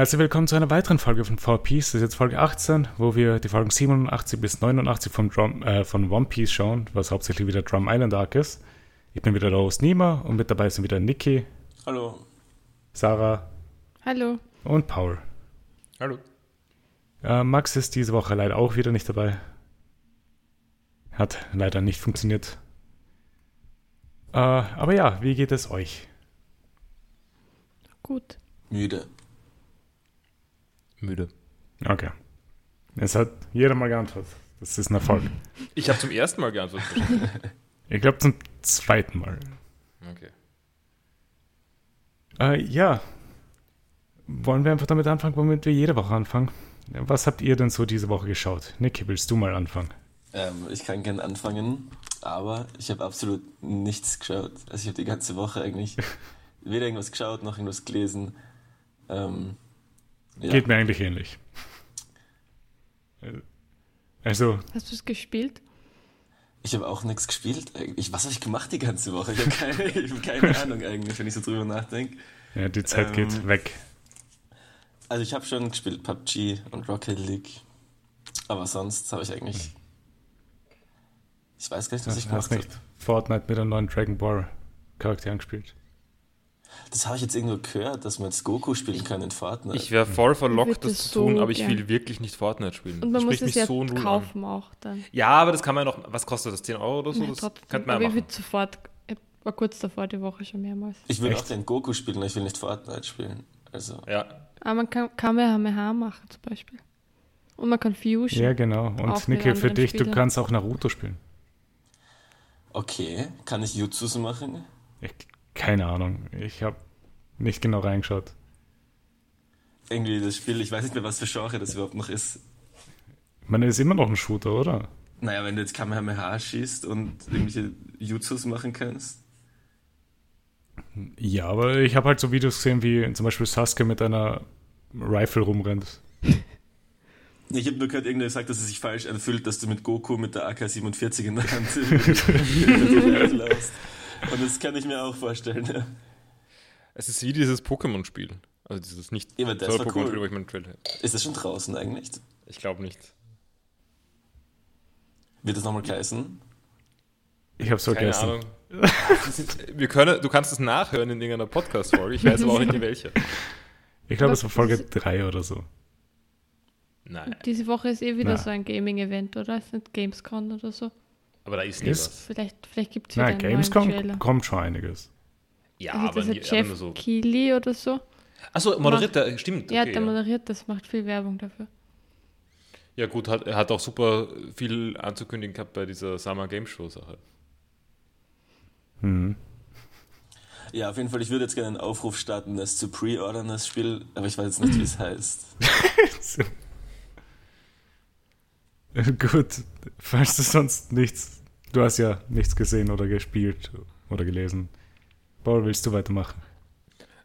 Herzlich willkommen zu einer weiteren Folge von 4Piece. Das ist jetzt Folge 18, wo wir die Folgen 87 bis 89 vom Drum, äh, von One Piece schauen, was hauptsächlich wieder Drum Island Arc ist. Ich bin wieder der Host Nima und mit dabei sind wieder Niki. Hallo. Sarah. Hallo. Und Paul. Hallo. Äh, Max ist diese Woche leider auch wieder nicht dabei. Hat leider nicht funktioniert. Äh, aber ja, wie geht es euch? Gut. Müde. Müde. Okay. Es hat jeder mal geantwortet. Das ist ein Erfolg. Ich habe zum ersten Mal geantwortet. ich glaube zum zweiten Mal. Okay. Äh, ja. Wollen wir einfach damit anfangen, womit wir jede Woche anfangen? Was habt ihr denn so diese Woche geschaut? Niki, willst du mal anfangen? Ähm, ich kann gerne anfangen, aber ich habe absolut nichts geschaut. Also ich habe die ganze Woche eigentlich weder irgendwas geschaut noch irgendwas gelesen. Ähm, ja. Geht mir eigentlich ähnlich. Also. Hast du es gespielt? Ich habe auch nichts gespielt. Ich, was habe ich gemacht die ganze Woche? Ich habe keine, hab keine Ahnung eigentlich, wenn ich so drüber nachdenke. Ja, die Zeit ähm, geht weg. Also ich habe schon gespielt PUBG und Rocket League. Aber sonst habe ich eigentlich. Ich weiß gar nicht, was ich gemacht habe. Fortnite mit einem neuen Dragon Ball Charakter gespielt. Das habe ich jetzt irgendwo gehört, dass man jetzt Goku spielen kann in Fortnite. Ich wäre voll verlockt, das, das zu tun, aber ich will wirklich nicht Fortnite spielen. Und man muss es ja so kaufen an. auch dann. Ja, aber das kann man ja noch, was kostet das, 10 Euro oder so? Ja, das könnte man aber ja machen. ich will sofort, ich war kurz davor die Woche schon mehrmals. Ich will Echt? auch den Goku spielen, ich will nicht Fortnite spielen. Also. Ja. Aber man kann Kamehameha machen zum Beispiel. Und man kann Fusion. Ja, genau. Und Niki, für dich, Spieler. du kannst auch Naruto spielen. Okay, kann ich Jutsus machen? Ich, keine Ahnung. Ich habe nicht genau reingeschaut. Irgendwie das Spiel, ich weiß nicht mehr, was für Genre das überhaupt noch ist. Ich meine, ist immer noch ein Shooter, oder? Naja, wenn du jetzt Kamehameha schießt und irgendwelche Jutsus machen kannst. Ja, aber ich habe halt so Videos gesehen, wie zum Beispiel Sasuke mit einer Rifle rumrennt. Ich habe nur gehört, irgendwer gesagt, dass es sich falsch anfühlt, dass du mit Goku mit der AK-47 in der Hand Und das kann ich mir auch vorstellen. Ja. Es ist wie dieses Pokémon-Spiel. Also dieses nicht ja, Pokémon-Spiel, cool. wo ich meinen Trailer Ist das schon draußen eigentlich? Ich glaube nicht. Wird das nochmal heißen? Ich habe so Keine vergessen. Ahnung. Wir können, du kannst es nachhören in irgendeiner Podcast-Folge. Ich weiß aber auch nicht in welche. Ich glaube, es war Folge 3 oder so. Nein. Diese Woche ist eh wieder Nein. so ein Gaming-Event, oder? Ist nicht Gamescom oder so? Aber da ist ist? was. Vielleicht, vielleicht gibt es wieder Nein, Gamescom kommt schon einiges. Ja, also aber, nie, Jeff aber so. Keighley oder so. Achso, moderiert der, stimmt. Ja, okay, der ja. moderiert das, macht viel Werbung dafür. Ja, gut, hat, er hat auch super viel anzukündigen gehabt bei dieser Summer Game Show Sache. Mhm. Ja, auf jeden Fall, ich würde jetzt gerne einen Aufruf starten, das zu pre-ordern, das Spiel, aber ich weiß jetzt nicht, wie es heißt. Gut, falls du sonst nichts, du hast ja nichts gesehen oder gespielt oder gelesen. Paul, willst du weitermachen?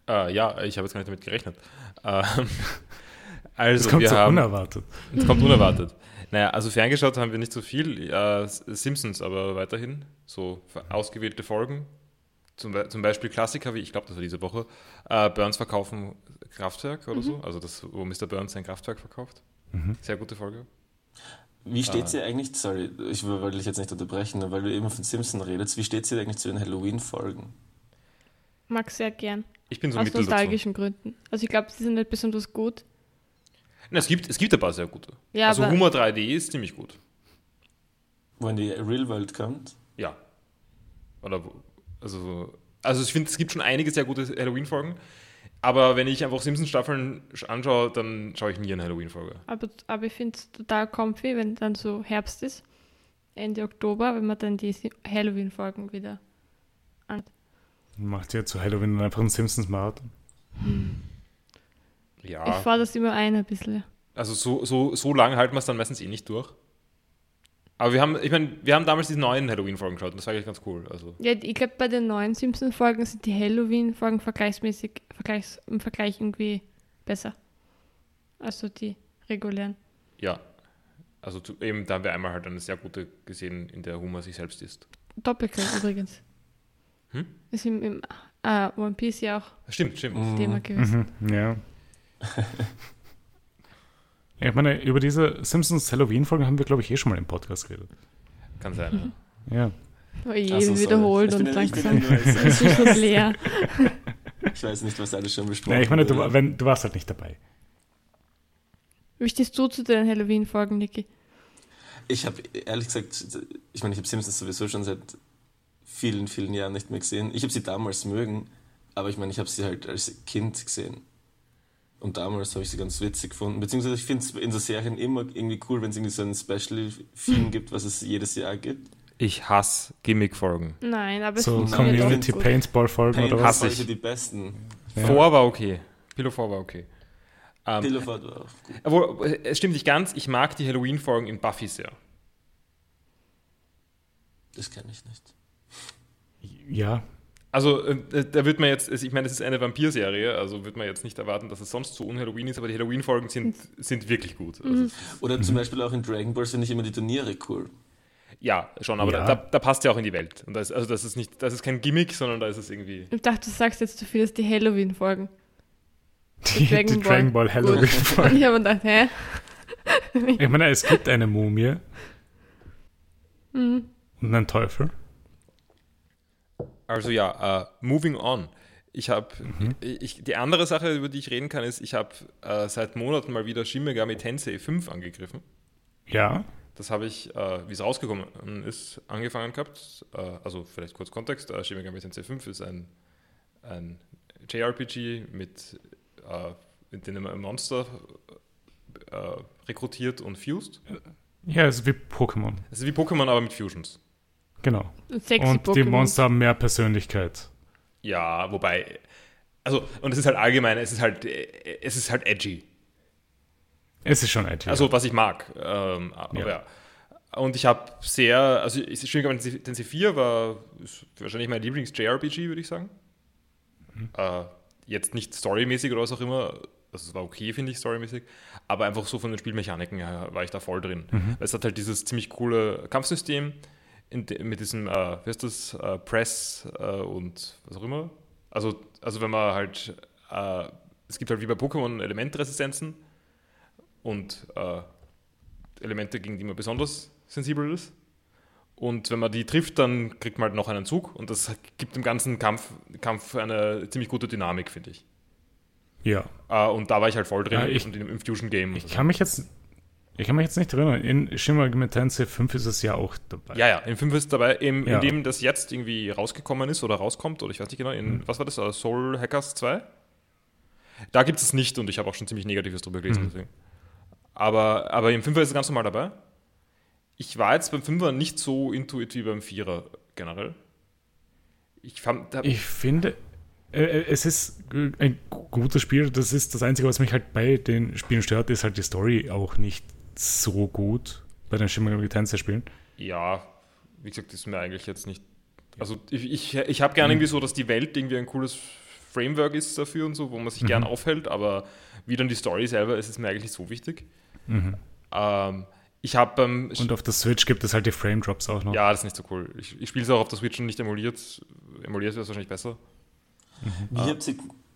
Uh, ja, ich habe jetzt gar nicht damit gerechnet. Uh, also, das kommt wir so haben, unerwartet. Es kommt unerwartet. Naja, also ferngeschaut haben wir nicht so viel. Uh, Simpsons aber weiterhin. So ausgewählte Folgen. Zum, zum Beispiel Klassiker, wie ich glaube, das war diese Woche. Burns verkaufen Kraftwerk oder mhm. so. Also das, wo Mr. Burns sein Kraftwerk verkauft. Mhm. Sehr gute Folge. Wie steht sie eigentlich, sorry, ich wollte dich jetzt nicht unterbrechen, weil du eben von Simpsons redest, wie steht sie eigentlich zu den Halloween-Folgen? Mag sehr gern. Ich bin so Aus nostalgischen dazu. Gründen. Also ich glaube, sie sind nicht besonders gut. Na, es, gibt, es gibt ein paar sehr gute. Ja, also Humor 3D ist ziemlich gut. Wo in die Real World kommt? Ja. Oder also, also ich finde, es gibt schon einige sehr gute Halloween-Folgen. Aber wenn ich einfach Simpsons-Staffeln anschaue, dann schaue ich nie eine Halloween-Folge. Aber, aber ich finde es total comfy, wenn dann so Herbst ist, Ende Oktober, wenn man dann die Halloween-Folgen wieder anschaut. Macht ihr zu Halloween einfach einen Simpsons-Marathon? Hm. Ja. Ich fahre das immer ein, ein bisschen. Also so, so, so lange halten wir es dann meistens eh nicht durch. Aber wir haben, ich meine, wir haben damals die neuen Halloween-Folgen geschaut und das war eigentlich ganz cool. Also. Ja, ich glaube, bei den neuen Simpsons-Folgen sind die Halloween-Folgen vergleichsmäßig, vergleichs, im Vergleich irgendwie besser. Also die regulären. Ja. Also zu, eben, da haben wir einmal halt eine sehr gute gesehen, in der Humor sich selbst ist. Doppelkill übrigens. Hm? Ist im, im uh, One Piece ja auch stimmt, stimmt. Thema gewesen. Mhm, ja. Ich meine, über diese Simpsons Halloween-Folgen haben wir, glaube ich, eh schon mal im Podcast geredet. Kann sein. Ja. Oh je, so, wiederholt und langsam. Es ist schon leer. Ich weiß nicht, was alles schon besprochen Nein, ich meine, du, wenn, du warst halt nicht dabei. Wie stehst du zu den Halloween-Folgen, Niki? Ich habe ehrlich gesagt, ich meine, ich habe Simpsons sowieso schon seit vielen, vielen Jahren nicht mehr gesehen. Ich habe sie damals mögen, aber ich meine, ich habe sie halt als Kind gesehen. Und damals habe ich sie ganz witzig gefunden. Beziehungsweise ich finde es in so Serien immer irgendwie cool, wenn es irgendwie so einen Special-Film gibt, was es jedes Jahr gibt. Ich hasse Gimmick-Folgen. Nein, aber es So funktioniert Community. Paintball-Folgen oder was? Hasse ich. Die besten. Ja. Vor war okay. Pillow 4 war okay. Ähm, Pillow war auch gut. obwohl, es stimmt nicht ganz, ich mag die Halloween-Folgen in Buffy sehr. Das kenne ich nicht. Ja, Also, äh, da wird man jetzt, ich meine, es ist eine Vampir-Serie, also wird man jetzt nicht erwarten, dass es sonst so un-Halloween ist, aber die Halloween-Folgen sind, sind wirklich gut. Also, Oder Mhm. zum Beispiel auch in Dragon Ball finde ich immer die Turniere cool. ja, schon, aber Ja. Da, da passt ja auch in die Welt. Und das, also, das ist nicht, das ist kein Gimmick, sondern da ist es irgendwie. Ich dachte, du sagst jetzt, du findest die Halloween-Folgen. die, Dragon die Ball. Dragon Ball Halloween-Folgen. ich habe mir gedacht, hä? Ich meine, es gibt eine Mumie Mhm. und einen Teufel. Also ja, äh, moving on. Ich habe, Mhm. die andere Sache, über die ich reden kann, ist, ich habe äh, seit Monaten mal wieder Shin Megami Tensei 5 angegriffen. Ja, Das habe ich, äh, wie es rausgekommen ist, angefangen gehabt. Also vielleicht kurz Kontext. Äh, Shin Megami Tensei 5 ist ein, ein JRPG mit, mit dem man Monster rekrutiert und fused. ja, es ist wie Pokémon. Es ist wie Pokémon, aber mit Fusions. Genau. Und sexy Und die Pokémon. Monster haben mehr Persönlichkeit. Ja, wobei, also, und es ist halt allgemein, es ist halt, äh, es ist halt edgy. Es ist schon edgy. Also, was ich mag. Ähm, aber Ja. ja. Und ich habe sehr, also ich- Shin Megami Tensei Tensei 4 war wahrscheinlich mein Lieblings-JRPG, würde ich sagen. Mhm. Äh, jetzt nicht storymäßig oder was auch immer. Also es war okay, finde ich, storymäßig. Aber einfach so von den Spielmechaniken her war ich da voll drin. Mhm. Es hat halt dieses ziemlich coole Kampfsystem mit diesem, äh, wie heißt das, äh, Press äh, und was auch immer. Also, also wenn man halt, äh, es gibt halt wie bei Pokémon Elementresistenzen und äh, Elemente, gegen die man besonders sensibel ist. Und wenn man die trifft, dann kriegt man halt noch einen Zug und das gibt dem ganzen Kampf, Kampf eine ziemlich gute Dynamik, finde ich. ja. Äh, und da war ich halt voll drin Ja, ich- und im, Fusion Game. Ich kann mich jetzt. Ich kann mich jetzt nicht erinnern. In Shin Megami Tensei 5 ist es ja auch dabei. ja, ja, im 5 ist dabei, im, Ja. in dem das jetzt irgendwie rausgekommen ist oder rauskommt, oder ich weiß nicht genau, in, was war das, äh, Soul Hackers 2? Da gibt es nicht und ich habe auch schon ziemlich Negatives drüber gelesen. Mhm. Aber, aber im 5er ist es ganz normal dabei. Ich war jetzt beim 5er nicht so intuit wie beim 4er generell. Ich fand, Ich finde, äh, äh, es ist ein gu- gutes Spiel. Das ist das Einzige, was mich halt bei den Spielen stört, ist halt die Story auch nicht so gut bei den Shin Megami Tensei Spielen. Ja, wie gesagt, das ist mir eigentlich jetzt nicht. Also ich, ich, ich habe gerne irgendwie so, dass die Welt irgendwie ein cooles Framework ist dafür und so, wo man sich gern aufhält, aber wie dann die Story selber ist, ist mir eigentlich nicht so wichtig. Ähm, ich habe beim Und auf der Switch gibt es halt die Frame Drops auch noch. ja, das ist nicht so cool. Ich, ich spiele es auch auf der Switch und nicht emuliert. Emuliert wäre es wahrscheinlich besser. Wie, Ah. ihr,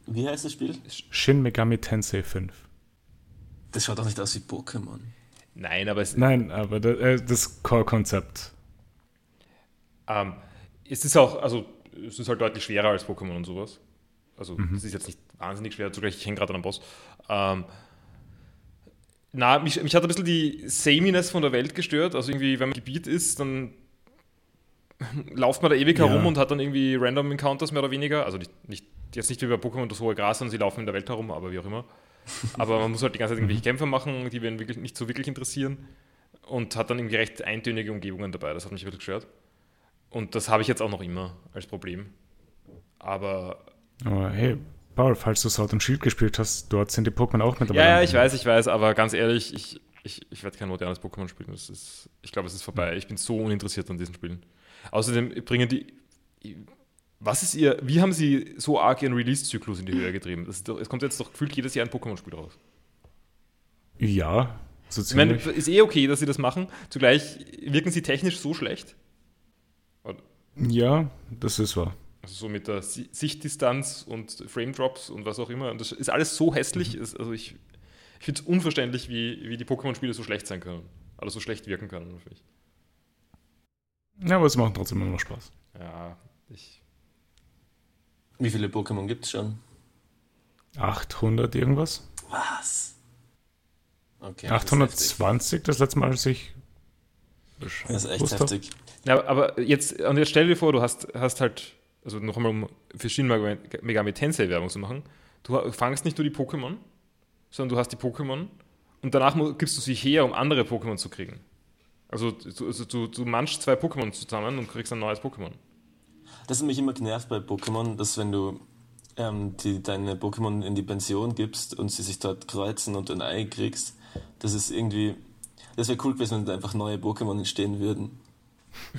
wie heißt das Spiel? Shin Megami Tensei 5. Das schaut doch nicht aus wie Pokémon. Nein, aber es, Nein, aber da, äh, das Core-Konzept. Ähm, es ist auch, also es ist halt deutlich schwerer als Pokémon und sowas. Also es ist jetzt nicht wahnsinnig schwer, zugleich ich hänge gerade an einem Boss. Ähm, na, mich, mich hat ein bisschen die Sameness von der Welt gestört. Also irgendwie, wenn man im Gebiet ist, dann lauft man da ewig Ja. herum und hat dann irgendwie Random Encounters mehr oder weniger. Also nicht, nicht, jetzt nicht wie bei Pokémon das hohe Gras, sondern sie laufen in der Welt herum, aber wie auch immer. Aber man muss halt die ganze Zeit irgendwelche Kämpfe machen, die einen wirklich nicht so wirklich interessieren. Und hat dann irgendwie recht eintönige Umgebungen dabei. Das hat mich wirklich gestört. Und das habe ich jetzt auch noch immer als Problem. Aber Aber hey, Paul, falls du Sword und Shield gespielt hast, dort sind die Pokémon auch mit dabei. ja, ja, ich weiß, ich weiß, aber ganz ehrlich, ich, ich, ich werde kein modernes Pokémon spielen. Das ist, ich glaube, es ist vorbei. Ich bin so uninteressiert an diesen Spielen. Außerdem bringen die. Was ist ihr. Wie haben sie so arg ihren Release-Zyklus in die Höhe getrieben? Doch, es kommt jetzt doch gefühlt jedes Jahr ein Pokémon-Spiel raus. Ja, so Ich meine, ziemlich. ist eh okay, dass sie das machen. Zugleich wirken sie technisch so schlecht. ja, das ist wahr. Also so mit der Si- Sichtdistanz und Frame Drops und was auch immer. Und das ist alles so hässlich. Mhm. Also ich, ich finde es unverständlich, wie, wie die Pokémon-Spiele so schlecht sein können. Oder so schlecht wirken können. Ja, aber es macht trotzdem immer noch Spaß. Ja, ich. Wie viele Pokémon gibt es schon? 800 irgendwas? Was? Okay. das ist heftig. 820 das letzte Mal, als ich Das ist echt heftig. Ja, aber jetzt, und jetzt stell dir vor, du hast, hast halt, also noch einmal, um für Shin Megami Tensei Werbung zu machen, du fangst nicht nur die Pokémon, sondern du hast die Pokémon und danach gibst du sie her, um andere Pokémon zu kriegen. Also, du, also du, du manchst zwei Pokémon zusammen und kriegst ein neues Pokémon. Das hat mich immer genervt bei Pokémon, dass wenn du ähm, die, deine Pokémon in die Pension gibst und sie sich dort kreuzen und ein Ei kriegst, das ist irgendwie. Das wäre cool gewesen, wenn da einfach neue Pokémon entstehen würden.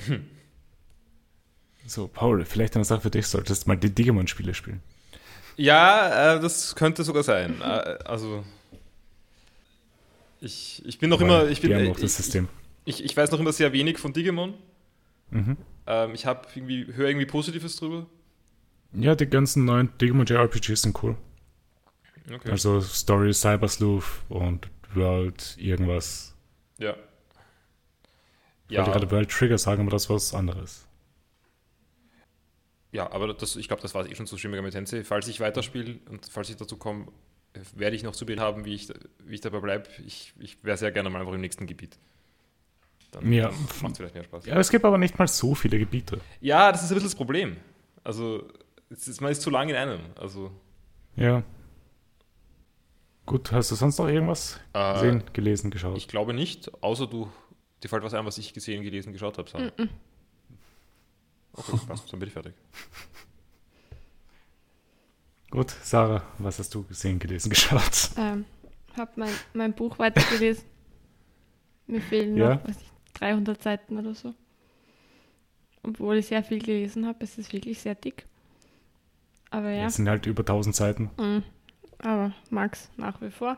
So, Paul, vielleicht eine Sache für dich, solltest mal die Digimon-Spiele spielen. Ja, äh, das könnte sogar sein. äh, also, ich, ich bin noch Weil immer, ich bin, äh, auch das ich, System. ich, ich weiß noch immer sehr wenig von Digimon. Mhm. Ähm, ich habe irgendwie, höre irgendwie Positives drüber. Ja, die ganzen neuen Digimon JRPGs sind cool. Okay. Also Story, Cyber Sleuth und World, irgendwas. ja. Ich wollte Ja, gerade World Trigger sagen, aber das war was anderes. ja, aber das, ich glaube, das war eh schon zu Shin Megami Tensei. Falls ich weiterspiele und falls ich dazu komme, werde ich noch zu Bild haben, wie ich, wie ich dabei bleibe. Ich, ich wäre sehr gerne mal einfach im nächsten Gebiet. Dann, Ja. macht es vielleicht mehr Spaß. Ja, es gibt aber nicht mal so viele Gebiete. Ja, das ist ein bisschen das Problem. Also, es ist, man ist zu lang in einem. Also, Ja. Gut, hast du sonst noch irgendwas äh, gesehen, gelesen, geschaut? ich glaube nicht, außer du, dir fällt was ein, was ich gesehen, gelesen, geschaut habe. Sarah. Okay, passt, dann bin ich fertig. Gut, Sarah, was hast du gesehen, gelesen, geschaut? Ähm, habe mein, mein Buch weitergelesen. Mir fehlen Ja. noch, weiß ich, 300 Seiten oder so. Obwohl ich sehr viel gelesen habe, es ist wirklich sehr dick. Aber ja. Es sind halt über 1000 Seiten. Mhm. Aber mag's nach wie vor.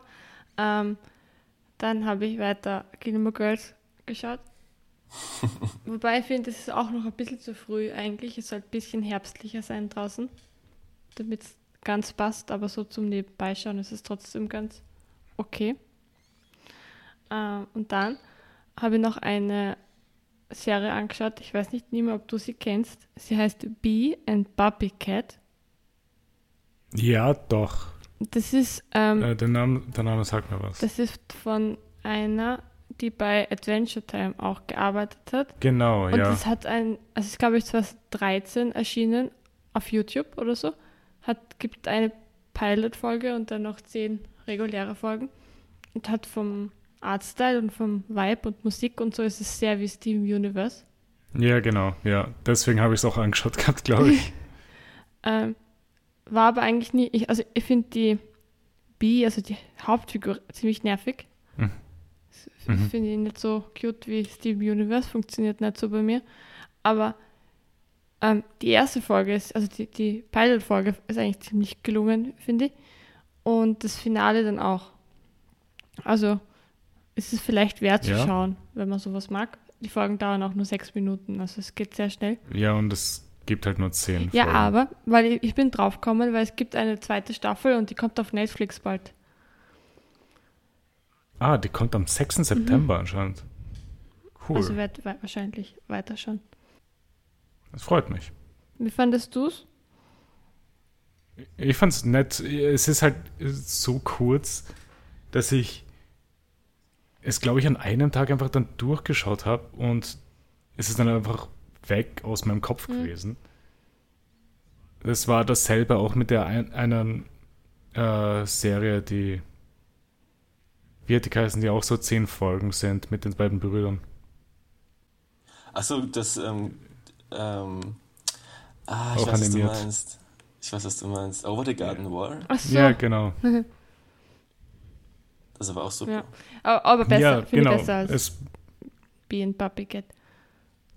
Ähm, dann habe ich weiter Gilmore Girls geschaut. Wobei ich finde, es ist auch noch ein bisschen zu früh eigentlich. Es soll ein bisschen herbstlicher sein draußen, damit es ganz passt. Aber so zum Nebenbeischauen ist es trotzdem ganz okay. Ähm, und dann habe ich noch eine Serie angeschaut. Ich weiß nicht mehr, ob du sie kennst. Sie heißt Bee and Puppy Cat. Ja, doch. Das ist ähm, Äh, der, Name, der Name sagt mir was. Das ist von einer, die bei Adventure Time auch gearbeitet hat. genau, Und ja. das hat ein, also es ist glaube ich 2013 erschienen auf YouTube oder so. Hat, gibt eine Pilot-Folge und dann noch zehn reguläre Folgen. Und hat vom Artstyle und vom Vibe und Musik und so ist es sehr wie Steam Universe. Ja, genau, ja. Deswegen habe ich es auch angeschaut gehabt, glaube ich. Ähm, war aber eigentlich nie, ich, also ich finde die Bee, also die Hauptfigur, ziemlich nervig. Mhm. Mhm. Finde ich nicht so cute wie Steam Universe, funktioniert nicht so bei mir. Aber ähm, die erste Folge ist, also die, die Pilot-Folge ist eigentlich ziemlich gelungen, finde ich. Und das Finale dann auch. Also ist es vielleicht wert zu Ja. schauen, wenn man sowas mag. Die Folgen dauern auch nur sechs Minuten, also es geht sehr schnell. Ja, und es gibt halt nur 10 Ja, Folgen. aber, weil ich, ich bin draufgekommen, weil es gibt eine zweite Staffel und die kommt auf Netflix bald. Ah, die kommt am 6. September anscheinend. Cool. Also wird wa- wahrscheinlich weiter schon. das freut mich. Wie fandest du es? Ich fand's nett. Es ist halt so kurz, dass ich es, glaube ich, an einem Tag einfach dann durchgeschaut habe und es ist dann einfach weg aus meinem Kopf Mhm. gewesen. Das war dasselbe auch mit der ein, einen äh, Serie, die wie hat die heißen, die auch so zehn Folgen sind mit den beiden Brüdern. Achso, das, ähm, ähm, ah, ich Auch weiß, was du animiert. meinst. Ich weiß, was du meinst. Over the Garden Wall? Ach so. Ja, genau. Das aber auch super. Ja. Aber, aber besser, ja, finde genau. ich besser als Es, Bee and Puppy Cat.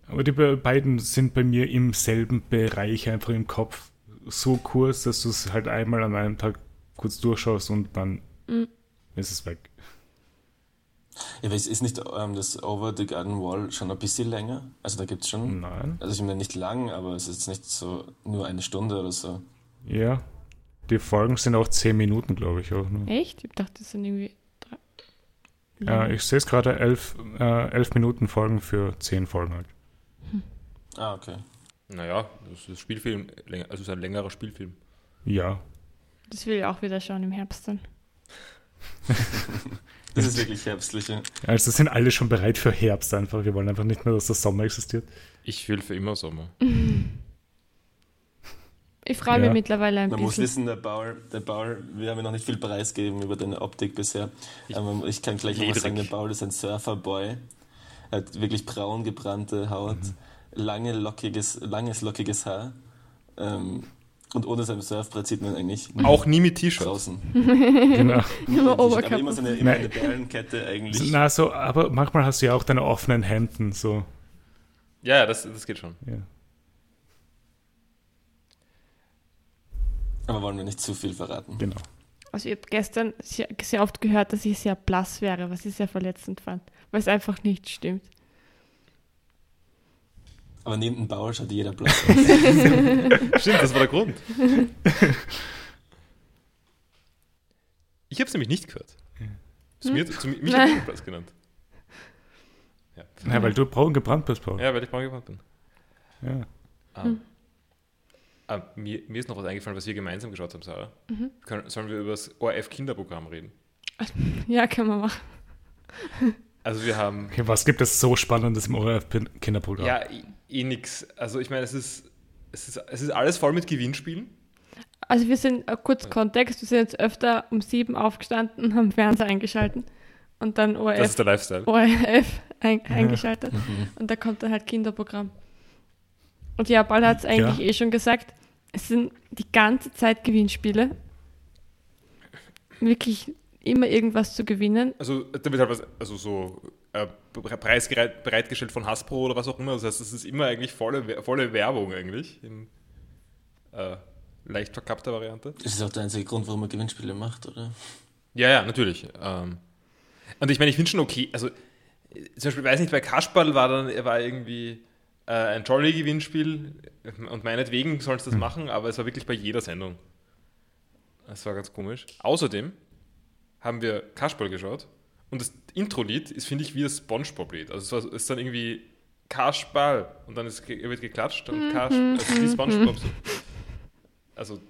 aber die be- beiden sind bei mir im selben Bereich einfach im Kopf. So kurz, dass du es halt einmal an einem Tag kurz durchschaust und dann Mhm. ist es weg. Ja, aber ist, ist nicht ähm, das Over the Garden Wall schon ein bisschen länger? Also da gibt es schon. Nein. Also ich meine nicht lang, aber es ist jetzt nicht so nur eine Stunde oder so. Ja. Die Folgen sind auch 10 Minuten, glaube ich, auch nur. Echt? Ich dachte, das sind irgendwie Ja, ich sehe es gerade, 11 äh, 11 Minuten Folgen für 10 Folgen halt. Ah, okay. Naja, das ist Spielfilm, also es ist ein längerer Spielfilm. Ja. Das will ich auch wieder schauen im Herbst dann. Das ist wirklich herbstlich. ja. Also sind alle schon bereit für Herbst einfach. Wir wollen einfach nicht mehr, dass der Sommer existiert. Ich will für immer Sommer. Ich freue mich Ja. mittlerweile ein Man muss bisschen. wissen, der Bauer, der Bauer, wir haben ja noch nicht viel preisgegeben über deine Optik bisher. Aber ich kann gleich mal Ledrig. sagen, der Bauer ist ein Surferboy. Er hat wirklich braun gebrannte Haut, lange lockiges, langes lockiges Haar. Ähm, und ohne sein Surfbrett sieht man eigentlich Auch nie mit T-Shirt. draußen. Genau. Nur Aber Oberkörper. immer so eine, immer Nein. eine Perlenkette eigentlich. Na, so, aber manchmal hast du ja auch deine offenen Hemden, so. Ja, ja, das, das geht schon. Ja. Aber wollen wir nicht zu viel verraten. Genau. Also ich habe gestern sehr, sehr oft gehört, dass ich sehr blass wäre, was ich sehr verletzend fand. Weil es einfach nicht stimmt. Aber neben dem Bauer schaut jeder blass aus. Stimmt, das war der Grund. Ich habe es nämlich nicht gehört. Zu mir, zu mir, mich hat niemand Platz genannt. Ja. Na, weil du braun gebrannt bist, Paul. ja, weil ich braun gewandt bin. Ja. Ähm, ah, mir, mir ist noch was eingefallen, was wir gemeinsam geschaut haben, Sarah. Können, sollen wir über das ORF-Kinderprogramm reden? Ja, können wir machen. Also wir haben Okay, was gibt es so Spannendes im ORF-Kinderprogramm? ja eh, eh nix. Also ich meine, es ist, es, ist, es ist alles voll mit Gewinnspielen. Also wir sind, äh, kurz Kontext, wir sind jetzt öfter um sieben aufgestanden und haben Fernseher eingeschalten und dann Das ORF, ist der Lifestyle. ORF ein, eingeschaltet und da kommt dann halt Kinderprogramm. Und ja, Ball hat es eigentlich eh schon gesagt, es sind die ganze Zeit Gewinnspiele. Wirklich immer irgendwas zu gewinnen. Also da wird halt was, also so äh, Preis bereitgestellt von Hasbro oder was auch immer. Das heißt, es ist immer eigentlich volle, volle Werbung eigentlich. In äh, leicht verkappter Variante. Das ist auch der einzige Grund, warum man Gewinnspiele macht, oder? Ja, ja, natürlich. Ähm, und ich meine, ich finde schon okay, also zum Beispiel, weiß nicht, bei Kasperl war dann, er war irgendwie äh, ein Jolly-Gewinnspiel und meinetwegen sollen sie das machen, aber es war wirklich bei jeder Sendung. Das war ganz komisch. Außerdem haben wir Kasperl geschaut und das Intro-Lied ist, finde ich, wie das Spongebob-Lied. Also es war, es ist dann irgendwie Kasperl und dann ist, wird geklatscht und Kasperl, also wie Spongebob so. Also,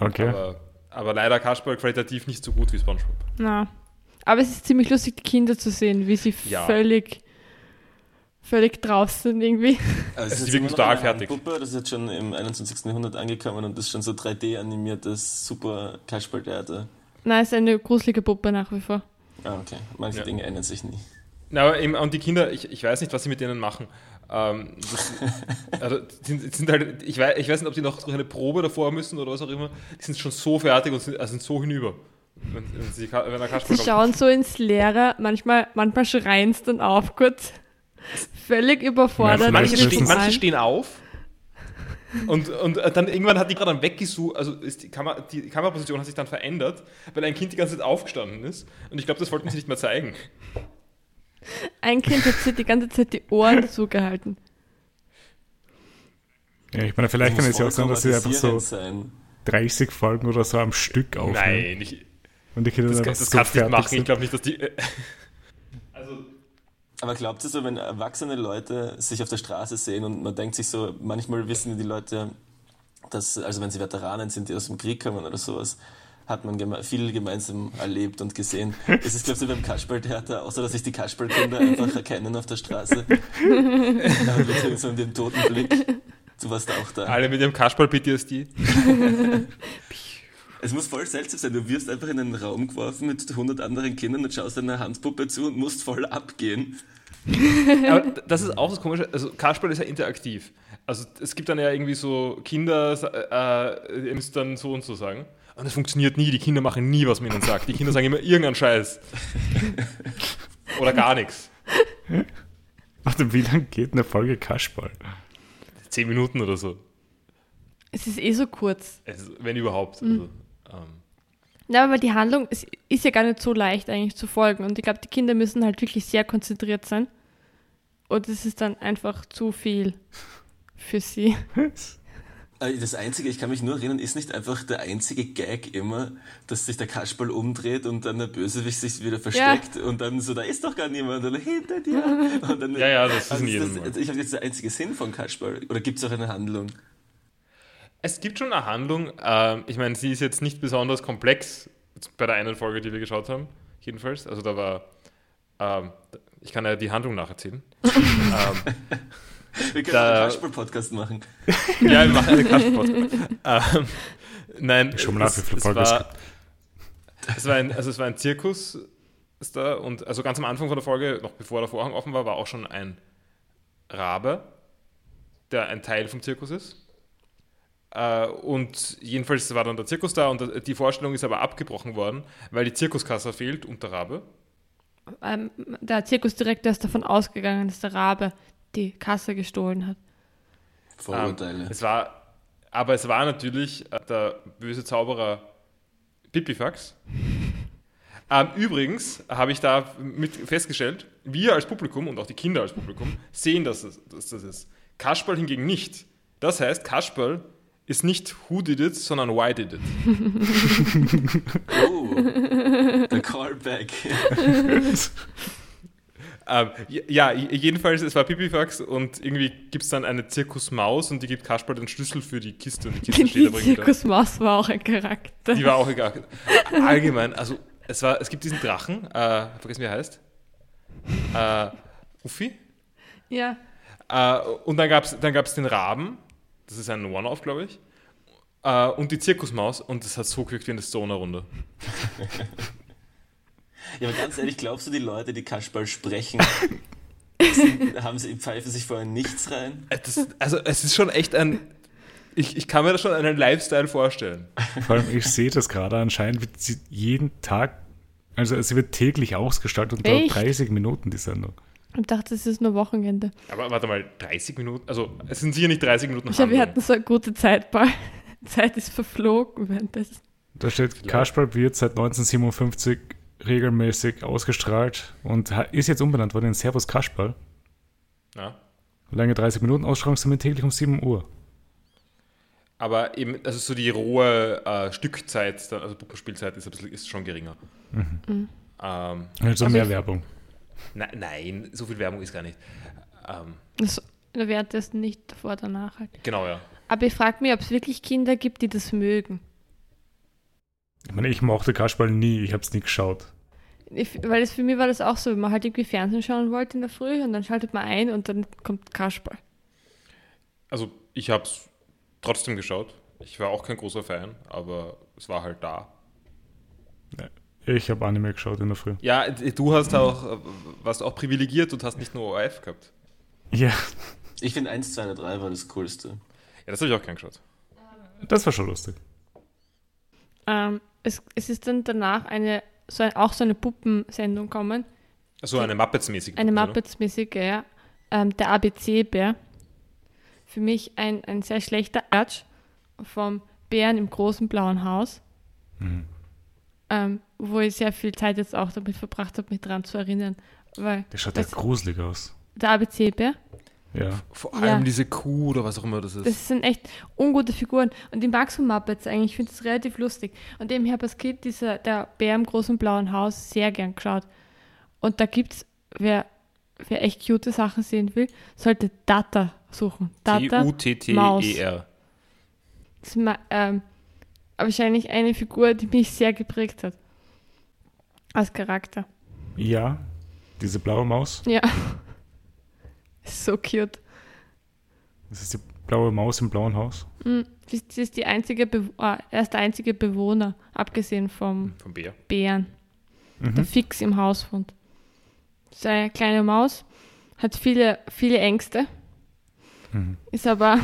Okay. aber, aber leider Kasperl qualitativ nicht so gut wie Spongebob. Na. Aber es ist ziemlich lustig, die Kinder zu sehen, wie sie Ja. völlig, völlig draußen sind irgendwie. Aber Es ist wirklich total fertig. Puppe, das ist jetzt schon im 21. Jahrhundert angekommen und das ist schon so 3D-animiertes super Kasperltheater. Nein, es ist eine gruselige Puppe nach wie vor. Ah, okay. Manche Ja. Dinge ändern sich nie. Na, aber eben, und die Kinder, ich, ich weiß nicht, was sie mit denen machen. Ähm, das, also, sind, sind halt, ich, weiß, ich weiß nicht, ob die noch durch eine Probe davor müssen oder was auch immer. Die sind schon so fertig und sind, also sind so hinüber. Wenn, wenn, sie, wenn Sie schauen so ins Leere, manchmal, manchmal schreien sie dann auf kurz. Völlig überfordert. Manche stehen, manche stehen auf und, und dann irgendwann hat die gerade dann weggesucht, also ist die, Kamera, die Kameraposition hat sich dann verändert, weil ein Kind die ganze Zeit aufgestanden ist und ich glaube, das wollten sie nicht mehr zeigen. Ein Kind hat sich die ganze Zeit die Ohren zugehalten. Ja, ich meine, vielleicht Das kann es ja auch sein, dass sie einfach so sein. 30 Folgen oder so am Stück aufnehmen. Nein, ich, Und die Kinder das, dann kann- das so kannst du nicht machen. Ich sind. glaube nicht, dass die. Aber glaubt ihr so, wenn erwachsene Leute sich auf der Straße sehen und man denkt sich so, manchmal wissen die Leute, dass, also wenn sie Veteranen sind, die aus dem Krieg kommen oder sowas, hat man geme viel gemeinsam erlebt und gesehen. Es ist, glaube ich, so beim Kasperltheater, außer dass sich die Kasperlkinder einfach erkennen auf der Straße. Aber mit so dem toten Blick. Du warst auch da. alle mit ihrem Kasperl-PTSD. Es muss voll seltsam sein. Du wirst einfach in einen Raum geworfen mit 100 anderen Kindern und schaust einer Handpuppe zu und musst voll abgehen. Aber das ist auch das Komische. Also, Kasperl ist ja interaktiv. Also, es gibt dann ja irgendwie so Kinder, äh, ihr müsst dann so und so sagen. Und das funktioniert nie. Die Kinder machen nie, was man ihnen sagt. Die Kinder sagen immer irgendeinen Scheiß. Oder gar nichts. Warte, wie lange geht eine Folge Kasperl? Zehn Minuten oder so. Es ist eh so kurz. Also, wenn überhaupt. Also, ähm, Ja, aber die Handlung ist, ist ja gar nicht so leicht eigentlich zu folgen. Und ich glaube, die Kinder müssen halt wirklich sehr konzentriert sein. Und es ist dann einfach zu viel für sie. Äh, Das Einzige, ich kann mich nur erinnern, ist nicht einfach der einzige Gag immer, dass sich der Kasperl umdreht und dann der Bösewicht sich wieder versteckt und dann so, da ist doch gar niemand oder hinter dir. Und dann, Ja, ja, das ist also in jedem das, Mal. Ich habe jetzt der einzige Sinn von Kasperl. Oder gibt es auch eine Handlung? Es gibt schon eine Handlung. Ähm, ich meine, sie ist jetzt nicht besonders komplex bei der einen Folge, die wir geschaut haben. Jedenfalls. Also da war. Ähm, ich kann ja die Handlung nacherzählen. ähm, Wir können Da- einen Kasperl-Podcast machen. ja, wir machen eine Kasperl-Podcast. ähm, nein, Schon mal es, Folgen es war, es war ein, also es war ein Zirkus ist da und also ganz am Anfang von der Folge, noch bevor der Vorhang offen war, war auch schon ein Rabe, der ein Teil vom Zirkus ist. Äh, und jedenfalls war dann der Zirkus da und die Vorstellung ist aber abgebrochen worden, weil die Zirkuskasse fehlt und der Rabe. Ähm, der Zirkusdirektor ist davon ausgegangen, dass der Rabe die Kasse gestohlen hat. Vorurteile. Ähm, es war, aber es war natürlich äh, der böse Zauberer Pipifax. Ähm, übrigens habe ich da mit festgestellt, wir als Publikum und auch die Kinder als Publikum sehen, dass das, dass das ist. Kasperl hingegen nicht. Das heißt, Kasperl ist nicht who did it, sondern why did it. Oh, der Callback. Ähm, ja, jedenfalls, es war Pipifax und irgendwie gibt es dann eine Zirkusmaus und die gibt Kasperl den Schlüssel für die Kiste und die Kiste steht Die aber irgendwie da. Zirkusmaus war auch ein Charakter. Die war auch egal. Allgemein, also es war, es gibt diesen Drachen, äh, vergessen wie er heißt. Äh, Uffi. Ja, Äh, und dann gab es dann gab's den Raben, das ist ein One-Off, glaube ich. Äh, und die Zirkusmaus und das hat so gewirkt wie eine Stoner-Runde. Ja, aber ganz ehrlich, glaubst du, die Leute, die Kasperl sprechen, sind, haben sie, pfeifen sich vorher nichts rein? Äh, Das, also es ist schon echt ein, ich, ich kann mir da schon einen Lifestyle vorstellen. Vor allem, ich sehe das gerade, anscheinend wird sie jeden Tag, also sie wird täglich ausgestaltet und dauert Echt? 30 Minuten die Sendung. Ich dachte, es ist nur Wochenende. Aber warte mal, 30 Minuten? Also es sind sicher nicht 30 Minuten Ich glaube, wir hatten so eine gute Zeit, Paul. Zeit ist verflogen währenddessen. Da steht, Kasperl wird seit 1957 regelmäßig ausgestrahlt und ist jetzt umbenannt worden in Servus Kasperl. Ja. Lange 30 Minuten, Ausstrahlungstermin täglich um 7 Uhr. Aber eben, also so die rohe äh, Stückzeit, also Puppenspielzeit ist, ein bisschen, ist schon geringer. Ähm, Also, Also mehr ich- Werbung. Ne, nein, so viel Werbung ist gar nicht. Ähm, Das währenddessen nicht davor, danach halt. genau, ja. Aber ich frage mich, ob es wirklich Kinder gibt, die das mögen. Ich meine, ich mochte Kasperl nie, ich habe es nie geschaut. Ich, weil es für mich war das auch so, wenn man halt irgendwie Fernsehen schauen wollte in der Früh und dann schaltet man ein und dann kommt Kasperl. Also ich habe es trotzdem geschaut. Ich war auch kein großer Fan, aber es war halt da. Ich habe Anime geschaut in der Früh. Ja, du hast auch, äh, warst auch privilegiert und hast nicht nur ORF gehabt. Ja, Ich finde 1, 2 oder 3 war das Coolste. Ja, das habe ich auch gern geschaut. das war schon lustig. Ähm, es, es ist dann danach eine, so ein, auch so eine Puppensendung gekommen. So eine Muppets-mäßige. Eine Muppets-mäßige, ja. Ähm, der ABC-Bär. Für mich ein, ein sehr schlechter Erz vom Bären im großen blauen Haus. Mhm. Ähm, wo ich sehr viel Zeit jetzt auch damit verbracht habe, mich dran zu erinnern. Weil Der schaut ja Das- gruselig aus. der ABC-Bär, Ja. Vor Ja. allem diese Kuh oder was auch immer das ist. das sind echt ungute Figuren. Und ich mag so Muppets eigentlich, ich finde es relativ lustig. Und eben, ich habe als Kind dieser, der Bär im großen blauen Haus sehr gern geschaut. Und da gibt es, wer, wer echt cute Sachen sehen will, sollte Data suchen. Data T-U-T-T-E-R. Das ist ma- ähm, wahrscheinlich eine Figur, die mich sehr geprägt hat. Als Charakter. Ja, diese blaue Maus. Ja. so cute. Das ist die blaue Maus im blauen Haus. Mm, ist die einzige Be ah, er ist der einzige Bewohner, abgesehen vom Vom Bär. Bären, der Mhm. fix im Haus wohnt. Eine kleine Maus, hat viele, viele Ängste, Mhm. ist aber,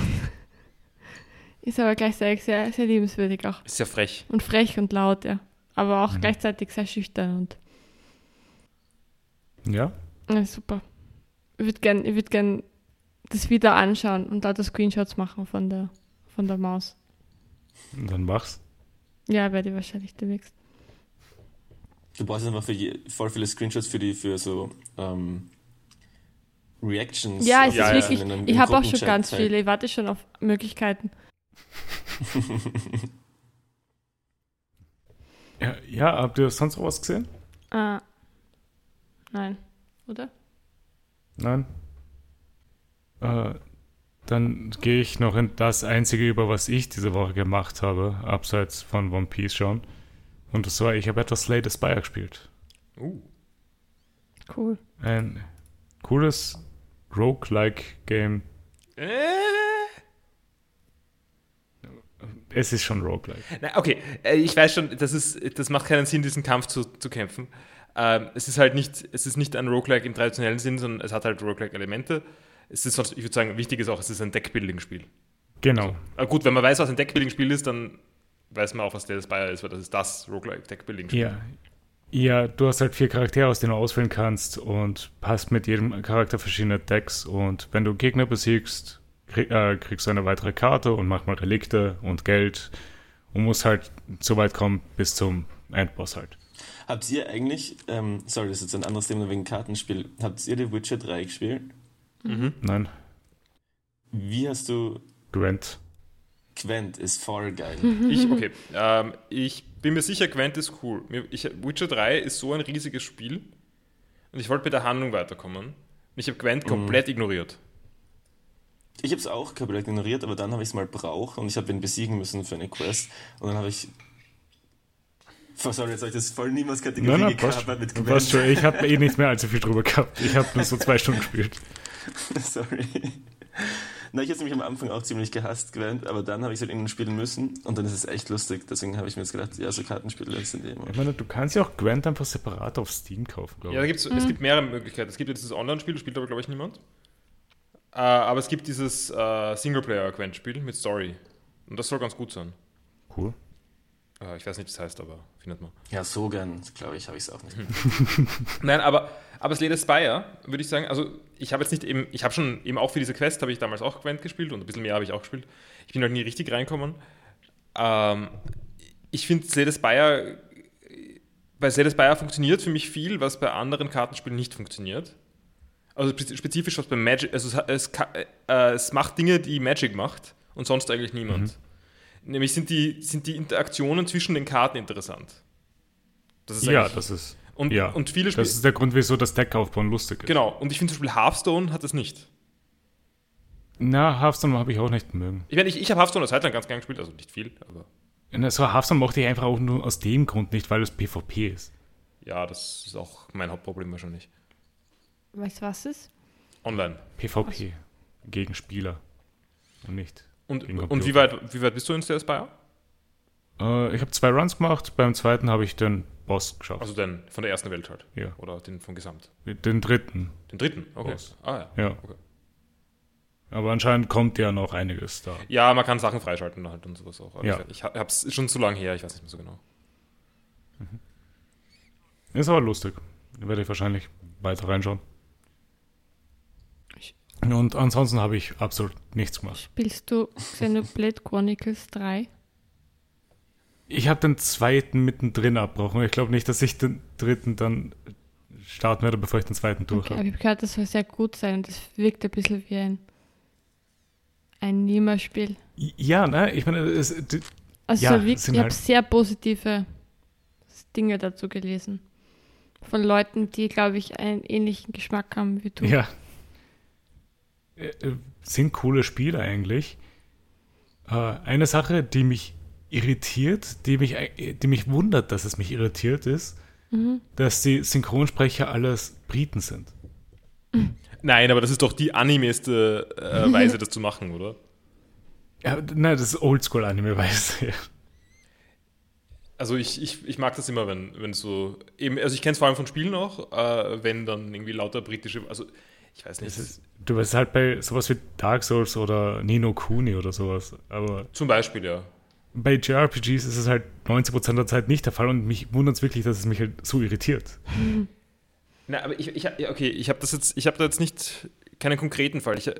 ist aber gleichzeitig sehr, sehr liebenswürdig auch. Ist ja frech. Und frech und laut, ja. Aber auch Mhm. gleichzeitig sehr schüchtern und Ja, Ja, super. Ich würde gern, ich würd gern das wieder anschauen und lauter Screenshots machen von der, von der Maus. und dann mach's. Ja, werde ich wahrscheinlich demnächst. Du brauchst einfach für je, voll viele Screenshots für die, für so ähm, Reactions. Ja, es Ja, ist ja. wirklich. ich im habe auch schon ganz halt. viele. Ich warte schon auf Möglichkeiten. Ja, ja, habt ihr sonst noch was gesehen? Ah. Nein, oder? Nein? Äh, dann gehe ich noch in das Einzige über, was ich diese Woche gemacht habe, abseits von One Piece schon. Und das war, ich habe etwas Slay the Spire gespielt. Uh. Cool. Ein cooles Roguelike-Game. Äh. Es ist schon Roguelike. Na, okay, äh, ich weiß schon, das, ist, das macht keinen Sinn, diesen Kampf zu, zu kämpfen. Ähm, es ist halt nicht, es ist nicht ein Roguelike im traditionellen Sinn, sondern es hat halt Roguelike-Elemente. Es ist sonst, ich würde sagen, wichtig ist auch, es ist ein Deckbuilding-Spiel. Genau. Aber gut, wenn man weiß, was ein Deckbuilding-Spiel ist, dann weiß man auch, was der Spire ist, weil das ist das Roguelike-Deckbuilding-Spiel. Ja. Ja, du hast halt vier Charaktere, aus denen du auswählen kannst und hast mit jedem Charakter verschiedene Decks und wenn du Gegner besiegst, krieg, äh, kriegst du eine weitere Karte und manchmal Relikte und Geld und musst halt so weit kommen bis zum Endboss halt. Habt ihr eigentlich, ähm, sorry, das ist jetzt ein anderes Thema wegen Kartenspiel, habt ihr The Witcher 3 gespielt? Nein, Wie hast du Gwent. Gwent ist voll geil. Ich, okay, ähm, ich bin mir sicher, Gwent ist cool. Ich, Witcher 3 ist so ein riesiges Spiel und ich wollte mit der Handlung weiterkommen. Und ich habe Gwent komplett ignoriert. Ich habe es auch komplett ignoriert, aber dann habe ich es mal braucht und ich habe ihn besiegen müssen für eine Quest. Und dann habe ich. Oh, sorry, jetzt habe ich das voll niemals Kategorie Nein, nein, mit passt Gwent. schon. Ich habe eh nicht mehr allzu viel drüber gehabt. Ich habe nur so zwei Stunden gespielt. sorry. Na, ich habe nämlich am Anfang auch ziemlich gehasst, Gwent, aber dann habe ich es halt innen spielen müssen und dann ist es echt lustig. Deswegen habe ich mir jetzt gedacht, ja, so Kartenspiele sind eh immer. Ich meine, du kannst ja auch Gwent einfach separat auf Steam kaufen, glaube Ja, da ich. gibt's, es gibt mehrere Möglichkeiten. Es gibt jetzt das Online-Spiel, das spielt aber, glaube ich, niemand. Äh, aber es gibt dieses äh, Singleplayer-Gwent-Spiel mit Story. Und das soll ganz gut sein. Cool. Äh, ich weiß nicht, was das heißt, aber findet man. Ja, so gern, glaube ich, habe ich es auch nicht. Nein, aber, aber Slay the Spire, würde ich sagen, also ich habe jetzt nicht eben, ich habe schon eben auch für diese Quest, habe ich damals auch Gwent gespielt und ein bisschen mehr habe ich auch gespielt. Ich bin halt nie richtig reinkommen. Ähm, ich finde Slay the Spire, bei Slay the Spire funktioniert für mich viel, was bei anderen Kartenspielen nicht funktioniert. Also spe- spezifisch was bei Magic, also es, es, äh, es macht Dinge, die Magic macht und sonst eigentlich niemand. Nämlich sind die, sind die Interaktionen zwischen den Karten interessant. Das ist Ja, das ist, und, ja. und viele Spiele. das ist der Grund, wieso das Deck aufbauen lustig ist. Genau, und ich finde zum Beispiel Hearthstone hat das nicht. Na, Hearthstone habe ich auch nicht mögen. Ich meine, ich, ich habe Hearthstone eine Zeit lang ganz gern gespielt, also nicht viel, aber Na, So Hearthstone mochte ich einfach auch nur aus dem Grund nicht, weil es PvP ist. ja, das ist auch mein Hauptproblem wahrscheinlich. Weißt du, was ist? Online. PvP. Gegen Spieler. Und nicht. Und, Gegen und wie, weit, wie weit bist du in Stay Spire? Äh, ich habe zwei Runs gemacht, beim zweiten habe ich den Boss geschafft. Also den von der ersten Welt halt. Ja. Oder den von Gesamt. Den dritten. Den dritten, okay. Boss. Ah ja. Ja. Okay. Aber anscheinend kommt ja noch einiges da. Ja, man kann Sachen freischalten halt und sowas auch. Aber Ja. Ich, ich habe es schon zu lange her, ich weiß nicht mehr so genau. Ist aber lustig. Da werde ich wahrscheinlich weiter reinschauen. Und ansonsten habe ich absolut nichts gemacht. Spielst du Xenoblade Chronicles 3? Ich habe den zweiten mittendrin abbrochen. Ich glaube nicht, dass ich den dritten dann starten werde, bevor ich den zweiten durch Okay, habe. ich habe gehört, das soll sehr gut sein und das wirkt ein bisschen wie ein, ein Nima-Spiel. Ja, ne? Ich meine, es, d- Also Ja, wirklich, ich habe halt- sehr positive Dinge dazu gelesen. Von Leuten, die, glaube ich, einen ähnlichen Geschmack haben wie du. ja. Äh, äh, Sind coole Spiele eigentlich. Äh, eine Sache, die mich irritiert, die mich, die mich wundert, dass es mich irritiert ist, Mhm. dass die Synchronsprecher alles Briten sind. Nein, aber das ist doch die animeste äh, Weise, das zu machen, oder? Ja, nein, das ist Oldschool-Anime-Weise. Also ich, ich, ich mag das immer, wenn, wenn so eben, also ich kenne es vor allem von Spielen auch, äh, wenn dann irgendwie lauter britische, also ich weiß nicht, ist, du bist halt bei sowas wie Dark Souls oder Nino Kuni oder sowas. Aber zum Beispiel, ja. bei JRPGs ist es halt 90% der Zeit nicht der Fall und mich wundert es wirklich, dass es mich halt so irritiert. Na, aber ich, ich okay, ich habe das jetzt, ich habe da jetzt nicht keinen konkreten Fall. Ich, äh,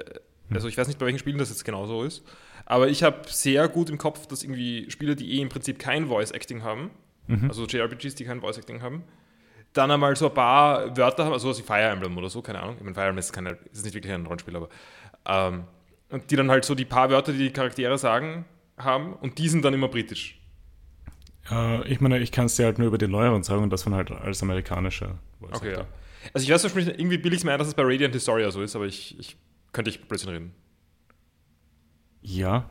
also ich weiß nicht, bei welchen Spielen das jetzt genau so ist, aber ich habe sehr gut im Kopf, dass irgendwie Spiele, die eh im Prinzip kein Voice Acting haben, also JRPGs, die kein Voice Acting haben, dann einmal so ein paar Wörter haben, also was wie Fire Emblem oder so, keine Ahnung. Ich meine, Fire Emblem ist, keine, ist nicht wirklich ein Rollenspiel, aber ähm, und die dann halt so die paar Wörter, die die Charaktere sagen, haben und die sind dann immer britisch. Äh, ich meine, ich kann es dir halt nur über die neueren sagen und das waren halt als amerikanische Okay, ja. Also ich weiß zum Beispiel, irgendwie es mir ein, dass es bei Radiant Historia so ist, aber ich, ich könnte ich Blödsinn reden. Ja.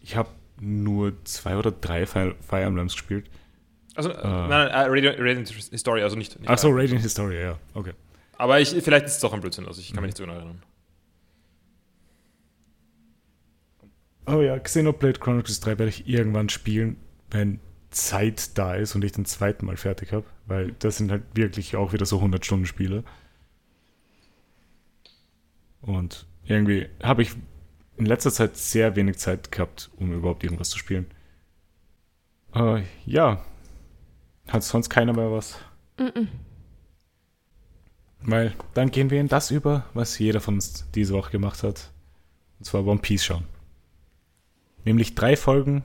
Ich habe nur zwei oder drei Fire Emblems gespielt. Also, äh, nein, nein, äh, Radiant, Radiant Historia, also nicht. nicht Ach so. Radiant Historia, ja. Okay. Aber ich, vielleicht ist es doch ein Blödsinn, also ich kann mich nicht so genau erinnern. Oh ja, Xenoblade Chronicles 3 werde ich irgendwann spielen, wenn Zeit da ist und ich den zweiten Mal fertig habe, weil das sind halt wirklich auch wieder so 100 Stunden Spiele. Und irgendwie habe ich in letzter Zeit sehr wenig Zeit gehabt, um überhaupt irgendwas zu spielen. Äh, ja. Hat sonst keiner mehr was? Weil dann gehen wir in das über, was jeder von uns diese Woche gemacht hat. Und zwar One Piece schauen. Nämlich drei Folgen,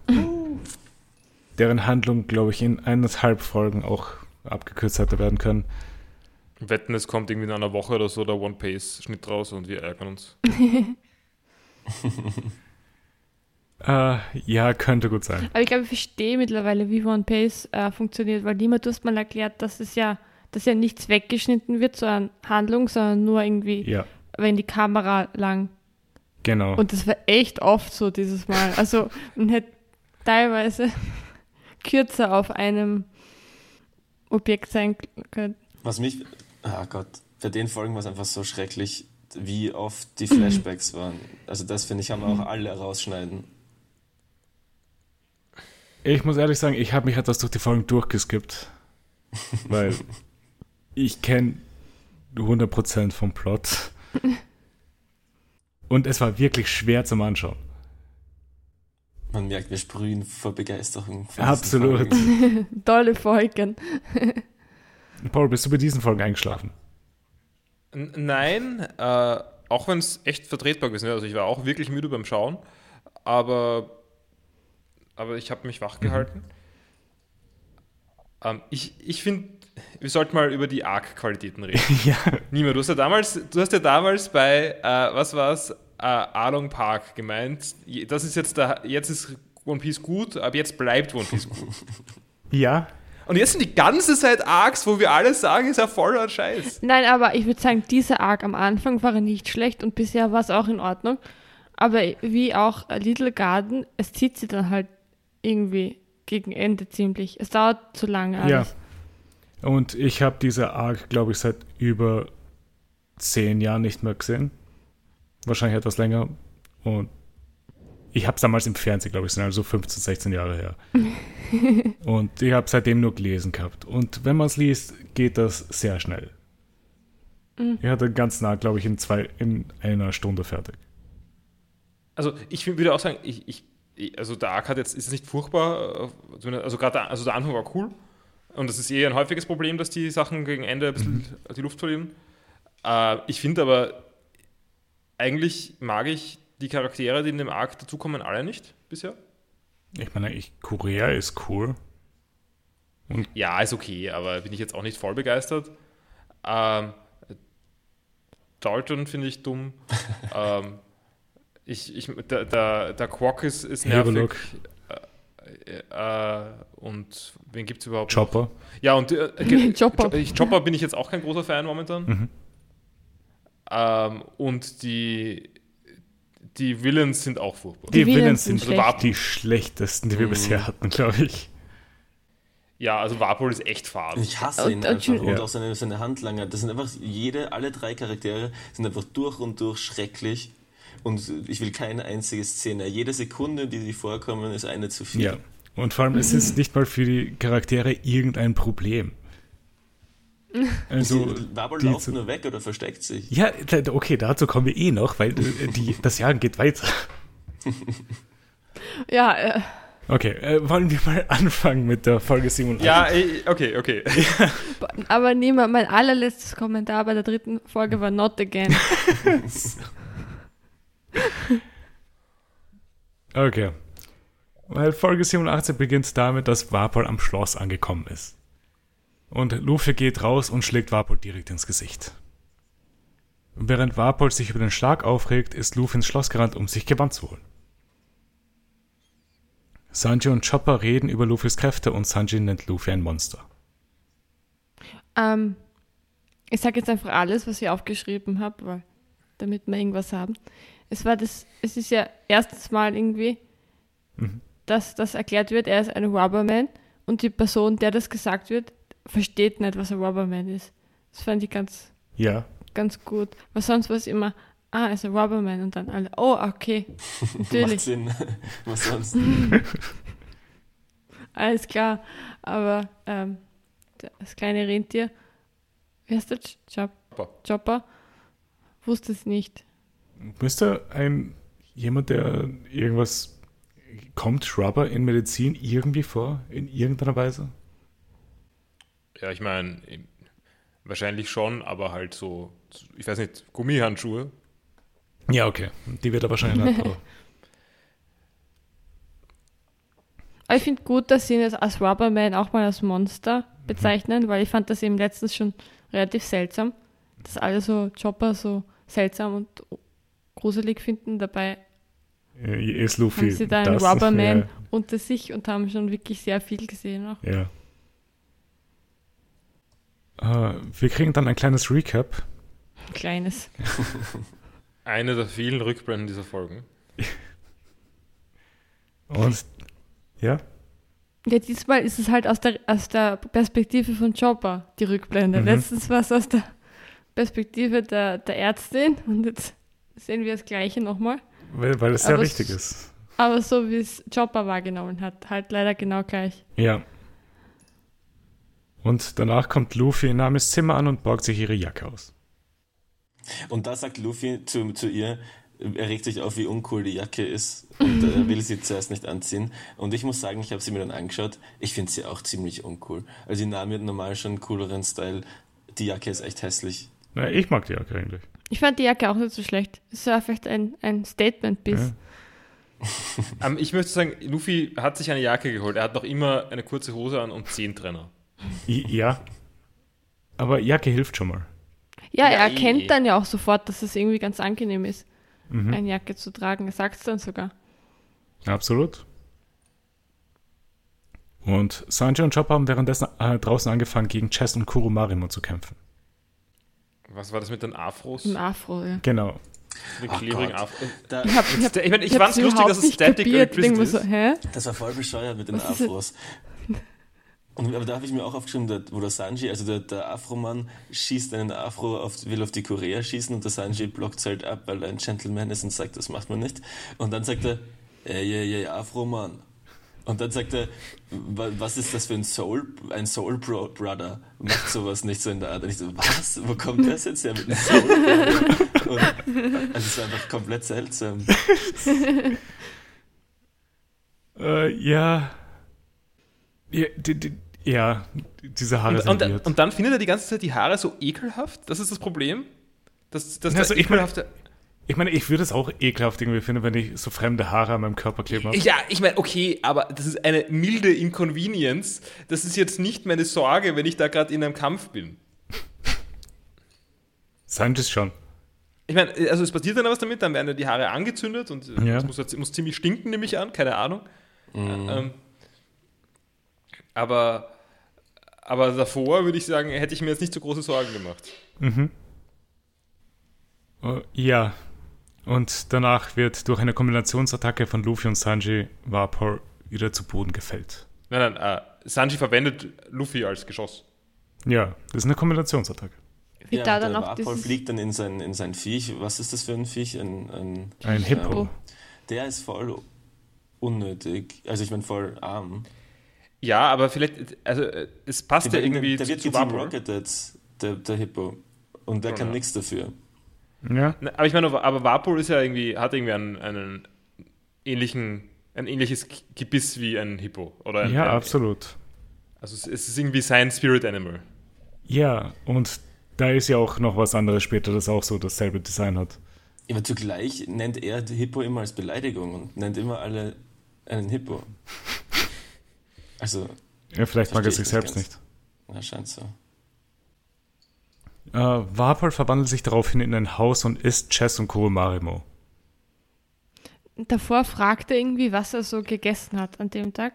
deren Handlung, glaube ich, in eineinhalb Folgen auch abgekürzt hätte werden können. Wetten, es kommt irgendwie in einer Woche oder so der One-Pace-Schnitt raus und wir ärgern uns. Äh, ja, könnte gut sein. Aber ich glaube, ich verstehe mittlerweile, wie One Piece äh, funktioniert, weil niemand, du hast mal erklärt, dass es ja, dass ja nichts weggeschnitten wird, so an Handlung, sondern nur irgendwie, Ja, wenn die Kamera lang. genau. Und das war echt oft so dieses Mal. Also man hätte teilweise kürzer auf einem Objekt sein können. Was mich, ah Gott, bei den Folgen war es einfach so schrecklich, wie oft die Flashbacks waren. Also das finde ich, haben wir auch alle rausschneiden. Ich muss ehrlich sagen, ich habe mich etwas durch die Folgen durchgeskippt. weil ich kenne 100% vom Plot. Und es war wirklich schwer zum Anschauen. Man merkt, wir sprühen vor Begeisterung. Absolut. Folgen. Tolle Folgen. Paul, bist du bei diesen Folgen eingeschlafen? N nein, äh, auch wenn es echt vertretbar gewesen wäre. Also ich war auch wirklich müde beim Schauen, aber, aber ich habe mich wach gehalten. Ähm, ich ich finde, wir sollten mal über die Arc-Qualitäten reden. ja. Nima, du hast ja damals, du hast ja damals bei, äh, was war es, äh, Along Park gemeint, das ist jetzt der, jetzt ist One Piece gut, aber jetzt bleibt One Piece gut. Ja. Und jetzt sind die ganze Zeit Arcs, wo wir alle sagen, ist ja voller Scheiß. Nein, aber ich würde sagen, dieser Arc am Anfang war nicht schlecht und bisher war es auch in Ordnung. Aber wie auch Little Garden, es zieht sie dann halt irgendwie gegen Ende ziemlich. Es dauert zu lange Ja. alles. Und ich habe diese Arc, glaube ich, seit über zehn Jahren nicht mehr gesehen. Wahrscheinlich etwas länger. Und ich habe es damals im Fernsehen, glaube ich, sind also 15, 16 Jahre her. Und ich habe seitdem nur gelesen gehabt. Und wenn man es liest, geht das sehr schnell. Ich hatte ganz nah, glaube ich, in, zwei, in einer Stunde fertig. Also ich würde auch sagen, ich, ich, ich- also der Arc hat jetzt, ist nicht furchtbar, äh, also gerade der, also der Anfang war cool und das ist eher ein häufiges Problem, dass die Sachen gegen Ende ein bisschen die Luft verlieren. Äh, ich finde aber, eigentlich mag ich die Charaktere, die in dem Arc dazukommen, alle nicht bisher. Ich meine, ich, Korea ist cool. Ja, ist okay, aber bin ich jetzt auch nicht voll begeistert. Ähm, Dalton finde ich dumm. ähm, ich, ich, der, der, der Quark ist, ist nervig. Äh, äh, und wen gibt es überhaupt? noch? Chopper. Ja, und äh, Chopper. Ich- Chopper bin ich jetzt auch kein großer Fan momentan. Mhm. Ähm, und die, die Villains sind auch furchtbar. Die, Die Villains Villains sind sind schlecht. die schlechtesten, die wir Mhm. bisher hatten, glaube ich. Ja, also Warpol ist echt fad. Ich hasse Und- ihn und einfach. Und Ja. auch seine, seine Handlanger. Das sind einfach jede, alle drei Charaktere sind einfach durch und durch schrecklich. Und ich will keine einzige Szene. Jede Sekunde, die sie vorkommen, ist eine zu viel. Ja. Und vor allem, es ist nicht mal für die Charaktere irgendein Problem. Also, Wabel lauft zu- nur weg oder versteckt sich. ja, okay, dazu kommen wir eh noch, weil äh, die, das Jahr geht weiter. Ja, äh, Okay, äh, wollen wir mal anfangen mit der Folge 87? Ja, okay, okay. aber niemand, mein allerletztes Kommentar bei der dritten Folge war not again. Okay. Weil Folge 87 beginnt damit, dass Warpol am Schloss angekommen ist. Und Luffy geht raus und schlägt Warpol direkt ins Gesicht. Während Warpol sich über den Schlag aufregt, ist Luffy ins Schloss gerannt, um sich Gewand zu holen. Sanji und Chopper reden über Luffys Kräfte und Sanji nennt Luffy ein Monster. Ähm, ich sage jetzt einfach alles, was ich aufgeschrieben habe, damit wir irgendwas haben. Es war das, es ist ja erstes Mal irgendwie, Mhm. dass das erklärt wird, er ist ein Rubberman und die Person, der das gesagt wird, versteht nicht, was ein Rubberman ist. Das fand ich ganz, Ja, ganz gut. Weil sonst war es immer, ah, er ist ein Rubberman und dann alle, oh, okay, Macht natürlich, Sinn. Was sonst? alles klar. Aber ähm, das kleine Rentier, wie heißt Chop, Chopper. Chopper, wusste es nicht. Müsste ein jemand, der irgendwas kommt Shrubber in Medizin irgendwie vor, in irgendeiner Weise? Ja, ich meine, wahrscheinlich schon, aber halt so, ich weiß nicht, Gummihandschuhe. Ja, okay. Die wird er wahrscheinlich nicht. Aber Aber ich finde gut, dass sie ihn jetzt als Rubberman auch mal als Monster bezeichnen, weil ich fand das eben letztens schon relativ seltsam, dass alle so Chopper so seltsam und gruselig finden. Dabei äh, ist Luffy. haben sie da einen das? Rubberman Ja, unter sich und haben schon wirklich sehr viel gesehen. Auch. ja. Äh, wir kriegen dann ein kleines Recap. Ein kleines. Eine der vielen Rückblenden dieser Folgen. Und ja, Ja, diesmal ist es halt aus der, aus der Perspektive von Chopper, die Rückblende. Mhm. Letztens war es aus der Perspektive der, der Ärztin und jetzt sehen wir das Gleiche nochmal. weil, weil es wichtig es- ist. Aber so wie es Chopper wahrgenommen hat, halt leider genau gleich. Ja. Und danach kommt Luffy in Namis Zimmer an und borgt sich ihre Jacke aus. Und da sagt Luffy zu, zu ihr, er regt sich auf, wie uncool die Jacke ist und er will sie zuerst nicht anziehen. Und ich muss sagen, ich habe sie mir dann angeschaut, ich finde sie auch ziemlich uncool. Also die Nami hat normal schon einen cooleren Style. Die Jacke ist echt hässlich. Na, ich mag die Jacke eigentlich. Ich fand die Jacke auch nicht so schlecht. Es war vielleicht ein, ein Statement-Biss. Ja. Ähm, ich möchte sagen, Luffy hat sich eine Jacke geholt. Er hat noch immer eine kurze Hose an und Zehntrenner. Ja. Aber Jacke hilft schon mal. Ja, Ja, er eh, erkennt eh. dann ja auch sofort, dass es irgendwie ganz angenehm ist, Mhm. eine Jacke zu tragen. Er sagt es dann sogar. Absolut. Und Sanji und Chopper haben währenddessen äh, draußen angefangen, gegen Chess und Kurumarimo zu kämpfen. Was war das mit den Afros? Im Afro, ja. Genau. Die Oh klebrigen. Afros. Da, Ich, hab, ich, hab, Ich, meine, ich ich fand es lustig, dass es Static Electricity so, ist. hä? das war voll bescheuert mit den Was? Afros. Und, aber da habe ich mir auch aufgeschrieben, der, wo der Sanji, also der, der Afromann, schießt einen Afro, auf, will auf die Korea schießen und der Sanji blockt halt ab, weil er ein Gentleman ist und sagt, das macht man nicht. Und dann sagt er, ey, ey, ey, Afromann. Und dann sagt er, wa- was ist das für ein Soul, ein Soul Bro Brother? Macht sowas nicht so in der Art. Und ich so, was? Wo kommt das jetzt her mit einem Soul Brother? Und, also es war einfach komplett seltsam. Äh, ja. Ja, die, die, ja, diese Haare Und, sind und, und dann findet er die ganze Zeit die Haare so ekelhaft. Das ist das Problem. Dass, dass Also der ich mein- ekelhafte. Ich meine, ich würde es auch ekelhaft irgendwie finden, wenn ich so fremde Haare an meinem Körper kleben habe. Ja, ich meine, okay, aber das ist eine milde Inconvenience. Das ist jetzt nicht meine Sorge, wenn ich da gerade in einem Kampf bin. Sanjis schon. Ich meine, also es passiert dann was damit, dann werden ja die Haare angezündet und äh, Ja. das muss, muss ziemlich stinken, nehme ich an, keine Ahnung. Ähm, aber, aber davor würde ich sagen, hätte ich mir jetzt nicht so große Sorgen gemacht. Äh, ja. Und danach wird durch eine Kombinationsattacke von Luffy und Sanji Vapor wieder zu Boden gefällt. Nein, nein, äh, Sanji verwendet Luffy als Geschoss. Ja, das ist eine Kombinationsattacke. Wie ja, da dann der auch dieses... fliegt dann in sein, in sein Viech. Was ist das für ein Viech? Ein, ein, Ein Hippo. Ähm, der ist voll unnötig. Also ich meine voll arm. Ja, aber vielleicht, also äh, es passt ja Der, irgendwie der zu, wird zu Vapor. rocketed, der, der Hippo. Und der Schon, kann ja. nichts dafür. Ja, Na, Aber ich meine, aber Vapor ist ja irgendwie, hat irgendwie einen, einen ähnlichen, ein ähnliches Gebiss wie ein Hippo. Oder ein, ja, ein, absolut. Also es, ist irgendwie sein Spirit Animal. Ja, und da ist ja auch noch was anderes später, das auch so dasselbe Design hat. Aber zugleich nennt er die Hippo immer als Beleidigung und nennt immer alle einen Hippo. Also, Ja, vielleicht mag er sich ich selbst nicht nicht. Ja, scheint so. Äh, Vapor verwandelt sich daraufhin in ein Haus und isst Chess und Kuromarimo. Davor fragt er irgendwie, was er so gegessen hat an dem Tag.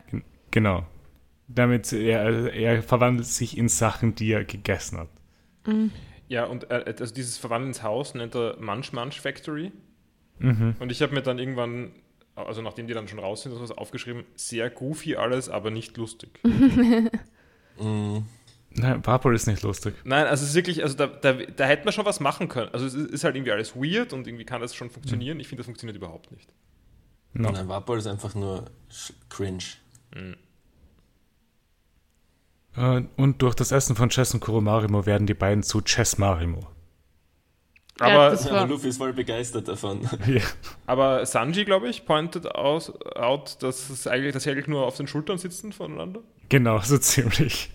Genau. Damit er, er verwandelt sich in Sachen, die er gegessen hat. Ja, und äh, also dieses Verwandeln ins Haus nennt er Munch Munch Factory. Mhm. Und ich habe mir dann irgendwann, also nachdem die dann schon raus sind, sowas aufgeschrieben, sehr goofy alles, aber nicht lustig. Mm. Nein, Vapor ist nicht lustig. Nein, also es ist wirklich, also da, da, da hätte man schon was machen können. Also es ist, halt irgendwie alles weird und irgendwie kann das schon funktionieren. Ich finde, das funktioniert überhaupt nicht. No. Nein, Vapor ist einfach nur cringe. Äh, und durch das Essen von Chess und Kuromarimo werden die beiden zu Chess Marimo. Aber, Ja, aber Luffy ist voll begeistert davon. Ja. aber Sanji, glaube ich, pointed aus, out, dass, es eigentlich, dass sie eigentlich nur auf den Schultern sitzen voneinander. Genau, so ziemlich.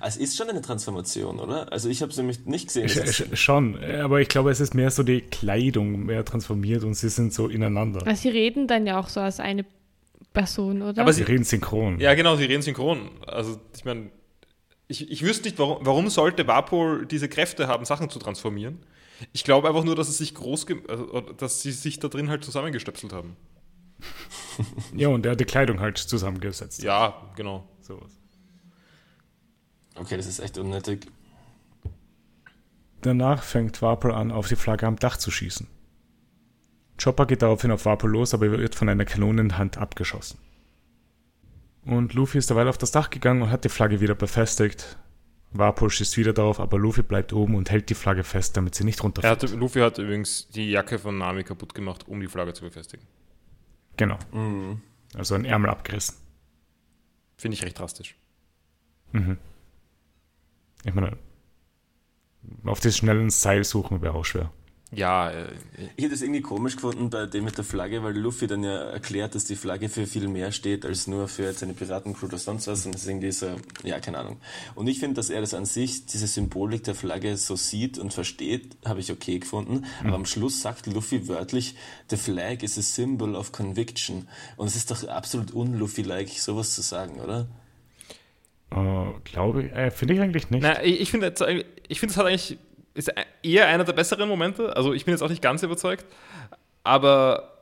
Ah, Es ist schon eine Transformation, oder? Also ich habe es nämlich nicht gesehen. Es Sch schon, aber ich glaube, es ist mehr so die Kleidung mehr transformiert und sie sind so ineinander. Weil sie reden dann ja auch so als eine Person, oder? Aber Sie sie- reden synchron. Ja, genau, sie reden synchron. Also, ich meine, ich, ich wüsste nicht, warum, warum sollte Vapor diese Kräfte haben, Sachen zu transformieren. Ich glaube einfach nur, dass es sich groß, also, dass sie sich da drin halt zusammengestöpselt haben. Ja, und er hat die Kleidung halt zusammengesetzt. Ja, genau. Sowas. Okay, das ist echt unnötig. Danach fängt Vapor an, auf die Flagge am Dach zu schießen. Chopper geht daraufhin auf Vapor los, aber er wird von einer Kanone in der Hand abgeschossen. Und Luffy ist derweil auf das Dach gegangen und hat die Flagge wieder befestigt. Vapor schießt wieder darauf, aber Luffy bleibt oben und hält die Flagge fest, damit sie nicht Er runterfällt. hatte, Luffy hat übrigens die Jacke von Nami kaputt gemacht, um die Flagge zu befestigen. Genau. Mhm. Also ein Ärmel abgerissen. Finde ich recht drastisch. Mhm. Ich meine, auf das schnellen Seil suchen wäre auch schwer. Ja, äh, Ich hätte es irgendwie komisch gefunden bei dem mit der Flagge, weil Luffy dann ja erklärt, dass die Flagge für viel mehr steht als nur für jetzt eine Piratencrew oder sonst was. Und das ist irgendwie so, ja, keine Ahnung. Und ich finde, dass er das an sich, diese Symbolik der Flagge so sieht und versteht, habe ich okay gefunden. Aber am Schluss sagt Luffy wörtlich, the flag is a symbol of conviction. Und es ist doch absolut un-Luffy-like, sowas zu sagen, oder? Äh, glaube ich, äh, finde ich eigentlich nicht. Na, ich ich finde, ich finde, es hat eigentlich ist eher einer der besseren Momente. Also ich bin jetzt auch nicht ganz überzeugt, aber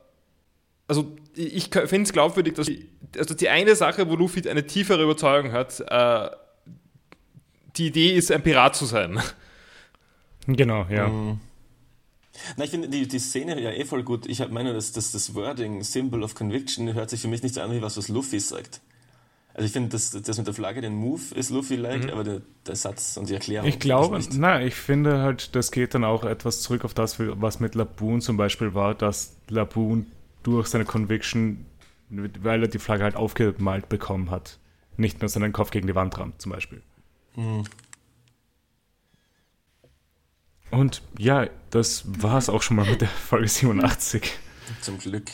also ich finde es glaubwürdig, dass die, also die eine Sache, wo Luffy eine tiefere Überzeugung hat, äh, die Idee ist, ein Pirat zu sein. Genau, ja. Mhm. Na, ich finde die, die Szene ja eh voll gut. Ich meine, dass das, das Wording Symbol of Conviction hört sich für mich nicht so an wie was, was Luffy sagt. Also ich finde, das, das mit der Flagge, den Move ist Luffy-like, aber der, der Satz und die Erklärung. Ich glaube, na, ich finde halt, das geht dann auch etwas zurück auf das, was mit Laboon zum Beispiel war, dass Laboon durch seine Conviction, weil er die Flagge halt aufgemalt bekommen hat, nicht mehr seinen Kopf gegen die Wand rammt, zum Beispiel. Hm. Und ja, das war es auch schon mal mit der Folge 87. Zum Glück.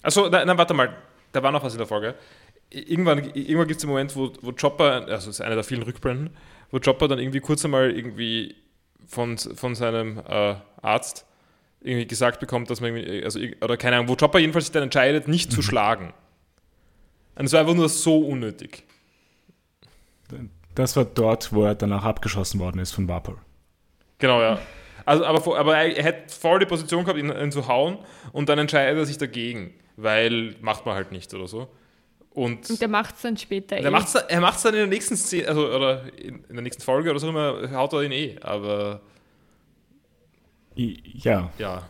Achso, nein, nein, warte mal, da war noch was in der Folge. Irgendwann, irgendwann gibt es den Moment, wo, wo Chopper, also das ist einer der vielen Rückblenden, wo Chopper dann irgendwie kurz einmal irgendwie von, von seinem äh, Arzt irgendwie gesagt bekommt, dass man irgendwie, also, oder keine Ahnung, wo Chopper jedenfalls sich dann entscheidet, nicht zu schlagen. Und es war einfach nur so unnötig. Das war dort, wo er danach abgeschossen worden ist von Vapor. Genau, ja. Also, aber, aber er, hätte voll die Position gehabt, ihn, ihn zu hauen und dann entscheidet er sich dagegen, weil macht man halt nicht oder so. Und, Und der macht es dann später er eh. macht es er macht's dann in der nächsten Szene, also oder in, in der nächsten Folge oder so immer, haut er ihn eh. Aber I, ja, ja.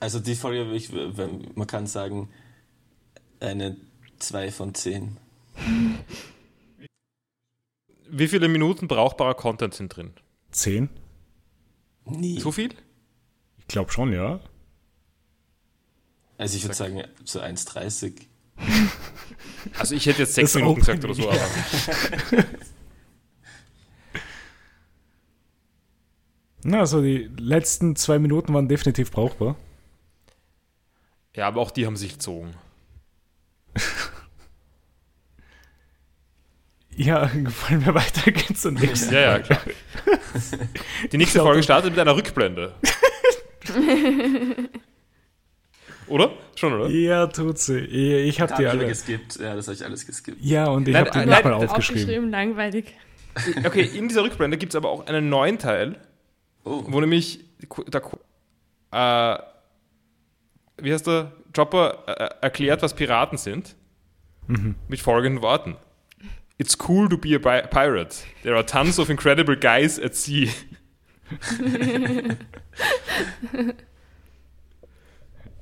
Also die Folge, ich, man kann sagen, eine 2 von 10. Wie viele Minuten brauchbarer Content sind drin? 10? Nie. So viel? Ich glaube schon, ja. Also ich würde sagen, so 1,30. Also ich hätte jetzt sechs Das Minuten gesagt oder so, aber Na, also die letzten zwei Minuten waren definitiv brauchbar. ja, aber auch die haben sich gezogen. Ja, wollen wir weitergehen zur nächsten? Ja, ja, klar. Die nächste Folge startet mit einer Rückblende. Oder? Schon, oder? Ja, tut sie. Ich habe Hab die alle. geskippt. Ja, das habe ich alles geskippt. Ja, und ich habe die nochmal aufgeschrieben. Aufgeschrieben, langweilig. Okay, in dieser Rückblende gibt es aber auch einen neuen Teil, Oh, wo nämlich der, äh, wie heißt der? Chopper äh, erklärt, was Piraten sind. Mit folgenden Worten. It's cool to be a pi- pirate. There are tons of incredible guys at sea.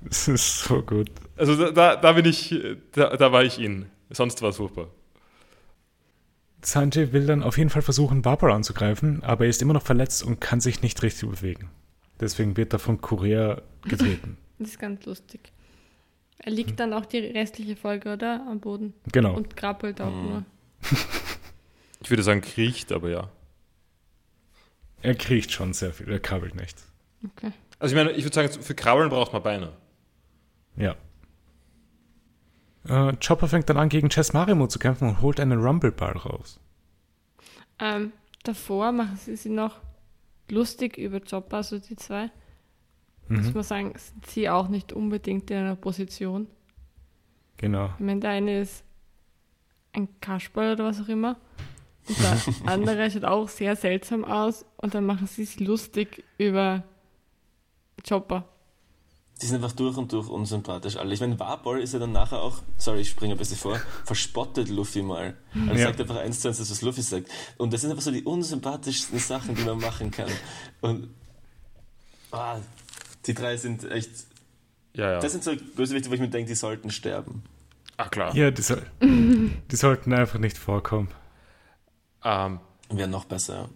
Das ist so gut. Also da, da, da bin ich, da, da war ich in. Sonst war es furchtbar. Sanjay will dann auf jeden Fall versuchen, Barbara anzugreifen, aber er ist immer noch verletzt und kann sich nicht richtig bewegen. Deswegen wird er von Korea getreten. Das ist ganz lustig. Er liegt dann auch die restliche Folge, oder? Am Boden. Genau. Und krabbelt auch nur. Ich würde sagen, kriecht, aber ja. Er kriecht schon sehr viel, er krabbelt nicht. Okay. Also ich meine, ich würde sagen, für Krabbeln braucht man Beine. Ja. Äh, Chopper fängt dann an, gegen Chess Marimo zu kämpfen und holt einen Rumble-Ball raus. Ähm, davor machen sie sich noch lustig über Chopper, also die zwei. Muss Mhm. man sagen, sind sie auch nicht unbedingt in einer Position. Genau. Ich meine, der eine ist ein Kasperl oder was auch immer. Und der andere schaut auch sehr seltsam aus. Und dann machen sie sich lustig über Chopper. Die sind einfach durch und durch unsympathisch alle. Ich meine, Warpol ist ja dann nachher auch, sorry, ich springe ein bisschen vor, verspottet Luffy mal. Er Ja. sagt einfach eins zu eins, das, was Luffy sagt. Und das sind einfach so die unsympathischsten Sachen, die man machen kann. Und ah, die drei sind echt, Ja, ja. das sind so Bösewichte, wo ich mir denke, die sollten sterben. Ach klar. Ja, die, soll, die sollten einfach nicht vorkommen. Ähm, Wäre noch besser.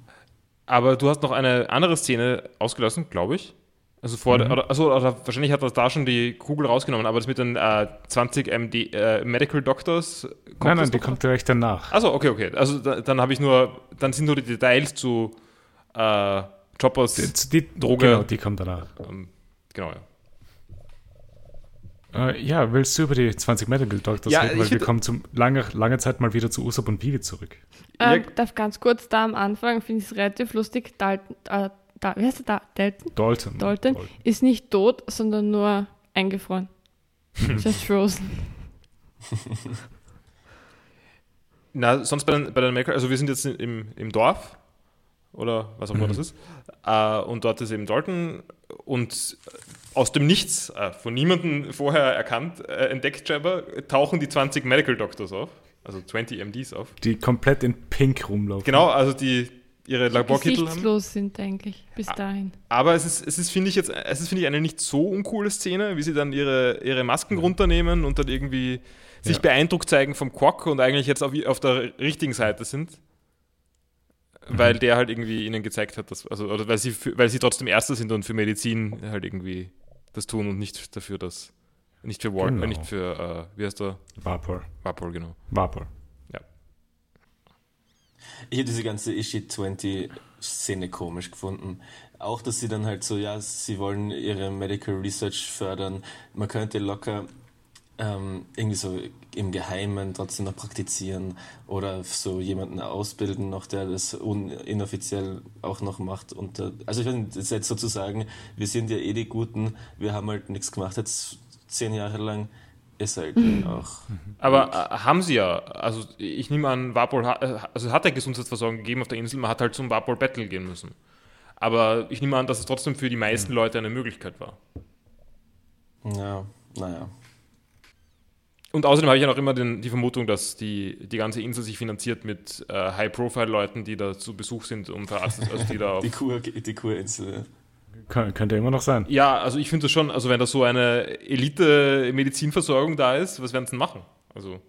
aber du hast noch eine andere Szene ausgelassen, glaube ich. Also vor, Mhm. oder, also, oder wahrscheinlich hat er da schon die Kugel rausgenommen, aber das mit den äh, 20 MD, äh, Medical Doctors. Kommt nein, nein, die kommt direkt danach. Also okay, okay. Also da, dann habe ich nur, dann sind nur die Details zu äh, Choppers. Die, die, Droge. Genau, die kommt danach. ähm, genau, ja. Äh, ja, willst du über die 20 Medical Doctors Ja, reden? Weil wir kommen zum lange, lange Zeit mal wieder zu Usopp und Vivi zurück. Ähm, Ja. darf ganz kurz da am Anfang, finde ich es relativ lustig. Dalton, äh, da, wie heißt er da? Dalton? Dalton. Dalton ist nicht tot, sondern nur eingefroren. Just frozen. Na, sonst bei den, bei den Medical, also wir sind jetzt im, im Dorf oder was auch immer Mhm. das ist. Äh, und dort ist eben Dalton und aus dem Nichts, äh, von niemandem vorher erkannt, äh, entdeckt Jabber, tauchen die 20 Medical Doctors auf, also 20 MDs auf. Die komplett in Pink rumlaufen. Genau, also die ihre Laborkittel haben. Gesichtslos sind eigentlich bis dahin. Aber es ist, es ist finde ich jetzt, es ist, finde ich, eine nicht so uncoole Szene, wie sie dann ihre, ihre Masken runternehmen und dann irgendwie sich Ja. beeindruckt zeigen vom Quack und eigentlich jetzt auf, auf der richtigen Seite sind. Weil der halt irgendwie ihnen gezeigt hat, dass, also, oder weil sie, für, weil sie trotzdem Erster sind und für Medizin halt irgendwie das tun und nicht dafür, dass, nicht für Ward, Genau. äh, nicht für, äh, wie heißt der? Vapor. Vapor, genau. Vapor. Ich habe diese ganze Ishi 20 Szene komisch gefunden. Auch, dass sie dann halt so, ja, sie wollen ihre Medical Research fördern. Man könnte locker ähm, irgendwie so im Geheimen trotzdem noch praktizieren oder so jemanden ausbilden noch, der das inoffiziell auch noch macht. Und, äh, also ich ist jetzt sozusagen, wir sind ja eh die Guten, wir haben halt nichts gemacht jetzt zehn Jahre lang. Ist halt auch. Aber äh, haben sie ja, also ich nehme an, Vapor hat, äh, also hat er Gesundheitsversorgung gegeben auf der Insel, man hat halt zum Vapor Battle gehen müssen. Aber ich nehme an, dass es trotzdem für die meisten Leute eine Möglichkeit war. Ja, naja. Und außerdem habe ich ja noch immer den, die Vermutung, dass die, die ganze Insel sich finanziert mit äh, High-Profile-Leuten, die da zu Besuch sind und verarztet, also die da auf Die, Kur, die Kurinsel. Kön könnte immer noch sein. Ja, also ich finde das schon, also wenn da so eine Elite-Medizinversorgung da ist, was werden sie denn machen? Also,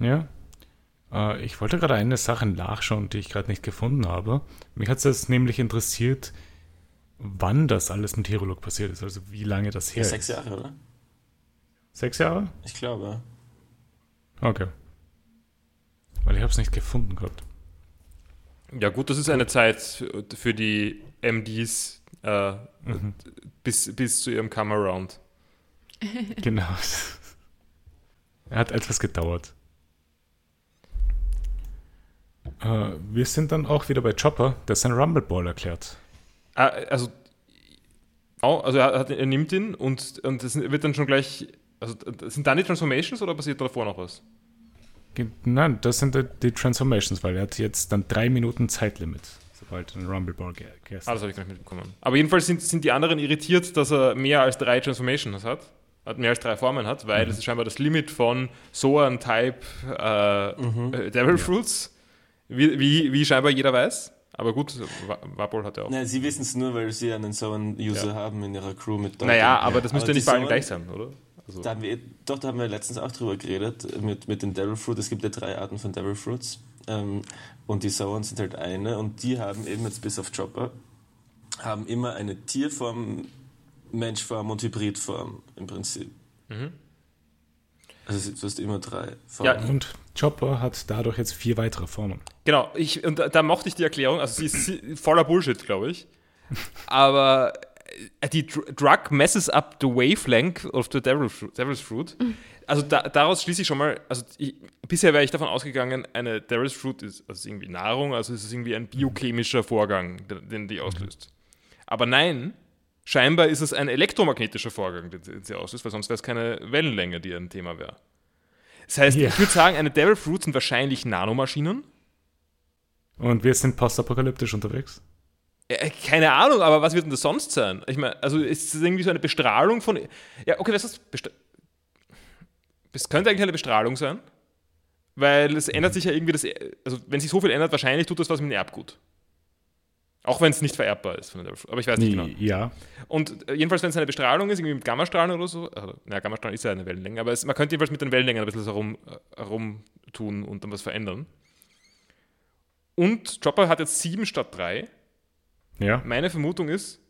Ja. Äh, ich wollte gerade eine Sache nachschauen, die ich gerade nicht gefunden habe. Mich hat es nämlich interessiert, wann das alles mit Herolog passiert ist, also wie lange das her Sechs ist. Jahre, oder? Sechs Jahre? Ich glaube. Okay. Weil ich habe es nicht gefunden gehabt. ja gut, das ist eine Zeit für die MDs äh, bis, bis zu ihrem Come-Around. Genau. er hat etwas gedauert. Äh, wir sind dann auch wieder bei Chopper, der sein Rumble Ball erklärt. Ah, also, also er, hat, er nimmt ihn und, und das wird dann schon gleich. Also sind dann die Transformations oder passiert davor noch was? Nein, das sind die Transformations, weil er hat jetzt dann drei Minuten Zeitlimit, sobald ein Rumble Ball gegessen Ah, das habe ich gar nicht mitbekommen. Aber jedenfalls sind, sind die anderen irritiert, dass er mehr als drei Transformations hat, hat mehr als drei Formen hat, weil mhm. das ist scheinbar das Limit von Soan Type äh, mhm. äh, Devil ja. Fruits, wie, wie, wie scheinbar jeder weiß. Aber gut, Wapol hat ja auch. Nein, sie wissen es nur, weil sie einen so einen User ja. haben in ihrer Crew mit Deutung. Naja, aber das müsste ja nicht bei allen gleich sein, oder? Also. Da haben wir, doch, da haben wir letztens auch drüber geredet, mit, mit den Devil Fruit. Es gibt ja drei Arten von Devil Fruits. Ähm, und die Sauern sind halt eine. Und die haben eben jetzt bis auf Chopper, haben immer eine Tierform, Menschform und Hybridform im Prinzip. Mhm. Also du hast immer drei Formen. Ja, und Chopper hat dadurch jetzt vier weitere Formen. Genau, ich, und da, da mochte ich die Erklärung, also sie ist voller Bullshit, glaube ich. Aber die Drug messes up the wavelength of the Devil's, Devil's Fruit. Also da, daraus schließe ich schon mal, also ich, bisher wäre ich davon ausgegangen, eine Devil's Fruit ist also irgendwie Nahrung, also es ist irgendwie ein biochemischer Vorgang, den, den die auslöst. Aber nein, scheinbar ist es ein elektromagnetischer Vorgang, den sie auslöst, weil sonst wäre es keine Wellenlänge, die ein Thema wäre. Das heißt, ja. ich würde sagen, eine Devil Fruit sind wahrscheinlich Nanomaschinen. Und wir sind postapokalyptisch unterwegs? Äh, keine Ahnung, aber was wird denn das sonst sein? Ich meine, also ist es irgendwie so eine Bestrahlung von. Ja, okay, was ist das? Bestra es könnte eigentlich eine Bestrahlung sein, weil es ändert sich ja irgendwie das. Also, wenn sich so viel ändert, wahrscheinlich tut das was mit dem Erbgut. Auch wenn es nicht vererbbar ist. Aber ich weiß nicht genau. Ja. Und äh, jedenfalls, wenn es eine Bestrahlung ist, irgendwie mit Gammastrahlung oder so, also, na, Gammastrahlung ist ja eine Wellenlänge, aber es, man könnte jedenfalls mit den Wellenlängen ein bisschen herum, herum tun und dann was verändern. Und Chopper hat jetzt sieben statt drei. Ja. Meine Vermutung ist,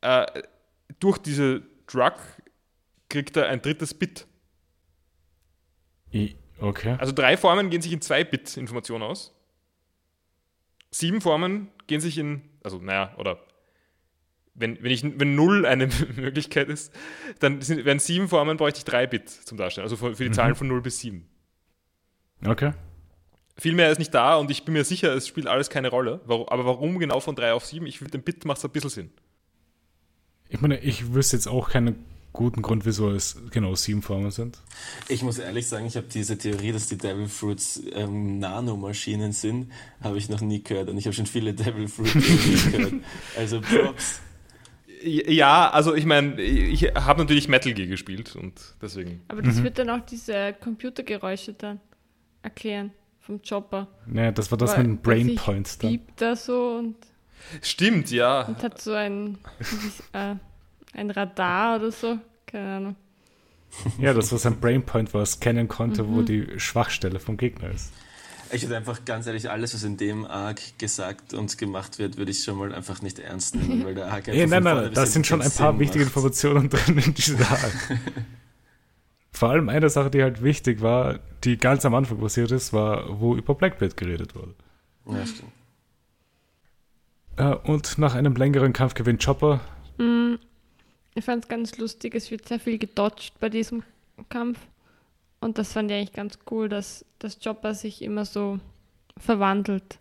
äh, durch diese Drug kriegt er ein drittes Bit. okay. Also drei Formen gehen sich in zwei Bit Information aus. Sieben Formen gehen sich in also naja, oder wenn, wenn, ich, wenn 0 eine Möglichkeit ist, dann sind, werden 7 Formen, bräuchte ich 3 Bit zum Darstellen. Also für, für die mhm. Zahlen von 0 bis 7. Okay. Viel mehr ist nicht da und ich bin mir sicher, es spielt alles keine Rolle. Aber warum genau von 3 auf 7? Ich finde, den Bit macht es ein bisschen Sinn. Ich meine, ich wüsste jetzt auch keinen guten Grund, wieso es genau sieben Formen sind. Ich muss ehrlich sagen, ich habe diese Theorie, dass die Devil Fruits ähm, Nanomaschinen sind, habe ich noch nie gehört. Und ich habe schon viele Devil Fruit gehört. Also Props. Ja, also ich meine, ich habe natürlich Metal Gear gespielt und deswegen. Aber das mhm. wird dann auch diese Computergeräusche dann erklären vom Chopper. Naja, das war das Weil, mit den Brainpoints dann. Piept da so und. Stimmt, ja. Und hat so ein, äh, ein Radar oder so. Keine Ahnung. Ja, das war sein Brainpoint, wo er scannen konnte, mhm. wo die Schwachstelle vom Gegner ist. Ich würde einfach ganz ehrlich, alles, was in dem Arc gesagt und gemacht wird, würde ich schon mal einfach nicht ernst nehmen, weil der Arc einfach. Ja, nein, nein, nein, da sind schon ein paar Sinn wichtige macht. Informationen drin in diesem Arc. Vor allem eine Sache, die halt wichtig war, die ganz am Anfang passiert ist, war, wo über Blackbeard geredet wurde. Ja, stimmt. Äh, und nach einem längeren Kampf gewinnt Chopper. Mhm. Ich fand es ganz lustig, es wird sehr viel gedodged bei diesem Kampf. Und das fand ich eigentlich ganz cool, dass das Chopper sich immer so verwandelt,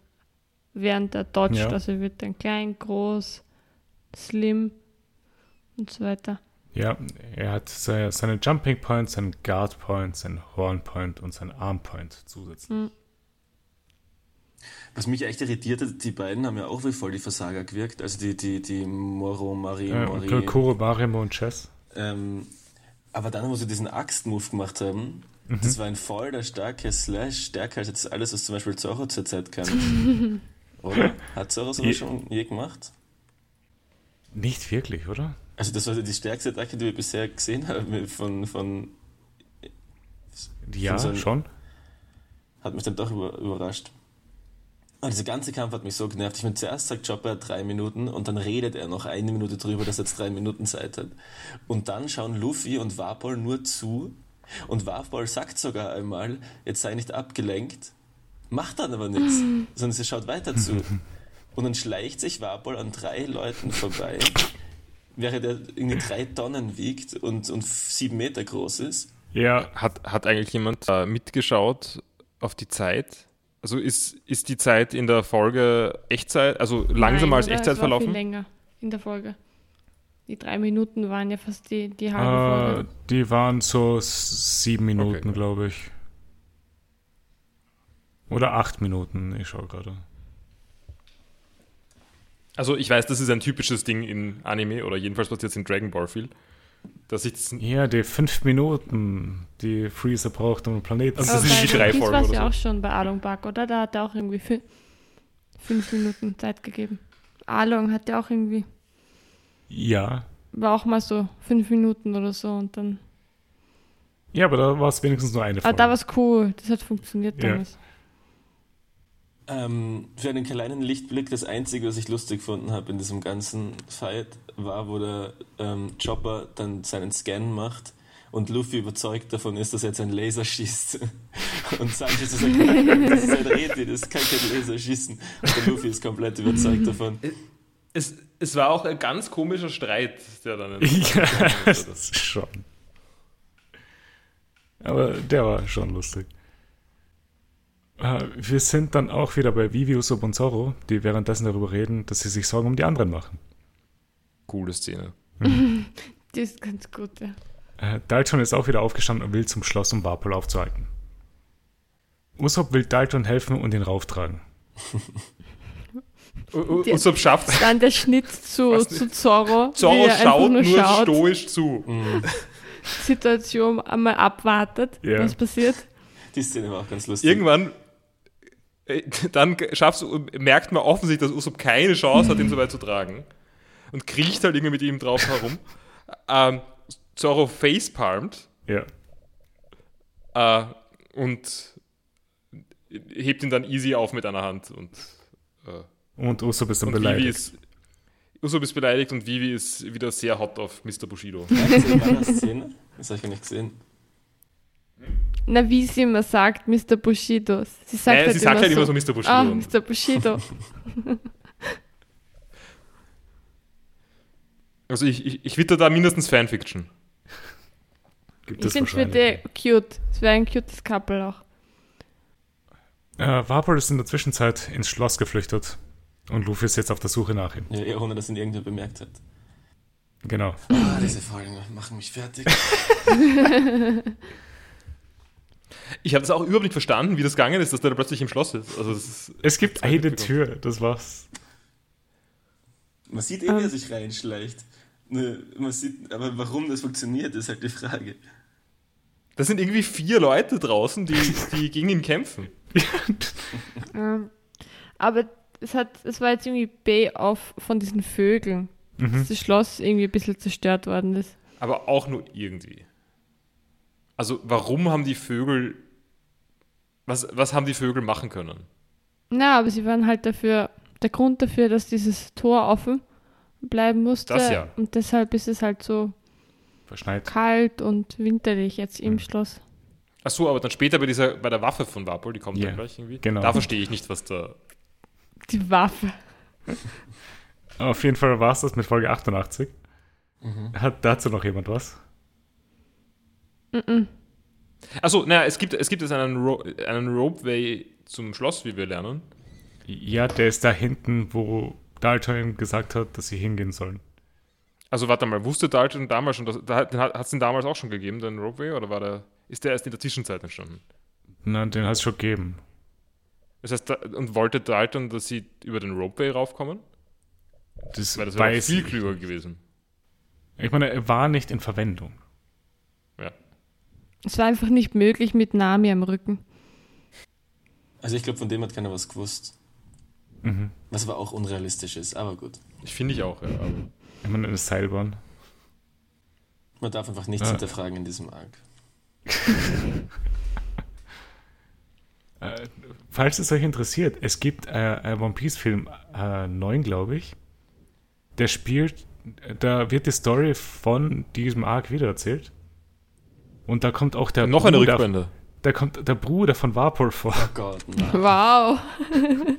während er dodgt. Ja. Also er wird dann klein, groß, slim und so weiter. Ja, er hat seine Jumping Point, seinen Guard Point, seinen Horn Point und seinen Arm Point zusätzlich. Mhm. Was mich echt irritiert hat, die beiden haben ja auch wie voll die Versager gewirkt. Also die, die, die Moro, Marie, äh, Mori. Kuro, Marimo und Chess. Ähm, aber dann, wo sie diesen Axt-Move gemacht haben, mhm. das war ein voll der starke Slash, stärker als jetzt alles, was zum Beispiel Zorro zur Zeit kann. oder? Hat Zorro sowas schon je gemacht? Nicht wirklich, oder? Also das war die stärkste Attacke, die wir bisher gesehen haben von... von ja, von so schon. Hat mich dann doch überrascht. Und dieser ganze Kampf hat mich so genervt. Ich meine, zuerst sagt Chopper drei Minuten und dann redet er noch eine Minute drüber, dass er jetzt drei Minuten Zeit hat. Und dann schauen Luffy und Warpol nur zu und Warpol sagt sogar einmal, jetzt sei nicht abgelenkt, macht dann aber nichts, sondern sie schaut weiter zu. Und dann schleicht sich Warpol an drei Leuten vorbei, während er irgendwie drei Tonnen wiegt und, und sieben Meter groß ist. Ja. Hat, hat eigentlich jemand äh, mitgeschaut auf die Zeit? Also ist, ist die Zeit in der Folge Echtzeit, also langsamer Nein, als Echtzeit es verlaufen? Viel länger in der Folge. Die drei Minuten waren ja fast die, die halbe Äh, Folge. die waren so sieben Minuten, Okay. glaube ich. Oder acht Minuten, ich schaue gerade. Also ich weiß, das ist ein typisches Ding in Anime oder jedenfalls passiert es in Dragon Ball viel. Dass ich das, Ja, die fünf Minuten, die Freezer braucht, um den Planeten Also zu das sind die drei Folgen war es oder ja auch schon bei Along Park, oder? Da hat er auch irgendwie fün fünf Minuten Zeit gegeben. Along hat ja auch irgendwie, Ja. war auch mal so fünf Minuten oder so und dann. Ja, aber da war es wenigstens nur eine Aber Folge. da war es cool, das hat funktioniert Ja. Ähm, für einen kleinen Lichtblick, das Einzige, was ich lustig gefunden habe in diesem ganzen Fight, war, wo der ähm, Chopper dann seinen Scan macht und Luffy überzeugt davon ist, dass er jetzt einen Laser schießt. Und Sanji so sagt, das ist ein Reti, das kann kein Laser schießen. Und der Luffy ist komplett überzeugt davon. es, es war auch ein ganz komischer Streit, der dann ja, das ist schon. Aber der war schon lustig. Äh, Wir sind dann auch wieder bei Vivi, Usopp und Zoro, die währenddessen darüber reden, dass sie sich Sorgen um die anderen machen. Coole Szene. Die ist ganz gut, ja. Äh, Dalton ist auch wieder aufgestanden und will zum Schloss, um Warpol aufzuhalten. Usopp will Dalton helfen und ihn rauftragen. Usopp schafft Dann der Schnitt zu, zu Zorro. wie Zorro er schaut nur, schaut, stoisch zu. Situation einmal abwartet, Ja. was passiert. Die Szene war auch ganz lustig. Irgendwann dann schaffst du, merkt man offensichtlich, dass Usopp keine Chance hat, ihn so weit zu tragen. Und kriecht halt irgendwie mit ihm drauf herum. ähm, Zorro facepalmt Ja. äh, und hebt ihn dann easy auf mit einer Hand. Und, äh, Und Usopp ist dann beleidigt. ist. Usopp ist beleidigt und Vivi ist wieder sehr hot auf Mr. Bushido. Ja, das Szene. Das habe ich gar nicht gesehen. Na, wie sie immer sagt, Mr. Bushido. Sie sagt Äh, halt sie sagt immer halt immer so, so Mr. Bushido. Ah, Mr. Bushido. Also ich, ich, ich witter da mindestens Fanfiction. Gibt Ich finde es wahrscheinlich. cute. Es wäre ein cutes Couple auch. Äh, Warpol ist in der Zwischenzeit ins Schloss geflüchtet. Und Luffy ist jetzt auf der Suche nach ihm. Ja, ohne, dass ihn irgendwer bemerkt hat. Genau. Ah, diese Folgen machen mich fertig. Ich habe das auch überhaupt nicht verstanden, wie das gegangen ist, dass der da plötzlich im Schloss ist. Also ist Es gibt eine. Tür, das war's. Man sieht eh, wie er sich reinschleicht. Ne, man sieht, aber warum das funktioniert, ist halt die Frage. das sind irgendwie vier Leute draußen, die, die gegen ihn kämpfen. Ähm, aber es, hat, es war jetzt irgendwie Bay-Off von diesen Vögeln, Mhm. dass das Schloss irgendwie ein bisschen zerstört worden ist. Aber auch nur irgendwie. Also warum haben die Vögel... Was, was haben die Vögel machen können? Na, aber sie waren halt dafür, der Grund dafür, dass dieses Tor offen bleiben musste. Das ja. Und deshalb ist es halt so Verschneit. kalt und winterlich jetzt im Mhm. Schloss. Ach so, aber dann später bei dieser, bei der Waffe von Warpol, die kommt Ja, dann gleich irgendwie. genau. Da verstehe ich nicht, was da. Die Waffe. Auf jeden Fall war's das mit Folge 88. Hat dazu noch jemand was? Mhm. Achso, naja, es gibt, es gibt jetzt einen, Ro einen Ropeway zum Schloss, wie wir lernen. Ja, der ist da hinten, wo Dalton gesagt hat, dass sie hingehen sollen. Also warte mal, wusste Dalton damals schon, dass, da, hat es den damals auch schon gegeben, den Ropeway, oder war der, ist der erst in der Zwischenzeit entstanden? Na, den hat es schon gegeben. Das heißt, da, und wollte Dalton, dass sie über den Ropeway raufkommen? Das Weil das wäre viel klüger gewesen. Ich meine, er war nicht in Verwendung. Es war einfach nicht möglich mit Nami am Rücken. Also ich glaube, von dem hat keiner was gewusst. Mhm. Was aber auch unrealistisch ist, aber gut. Ich finde ich auch, ja. Aber meine, eine Seilbahn. Man darf einfach nichts Ah. hinterfragen in diesem Arc. Äh, falls es euch interessiert, es gibt äh, einen One Piece Film äh, 9, glaube ich. Der spielt, da wird die Story von diesem Arc wiedererzählt. Und da kommt auch der noch eine Bruder, Rückblende. Da kommt der Bruder von Warpol vor. Oh Gott, nein. Wow.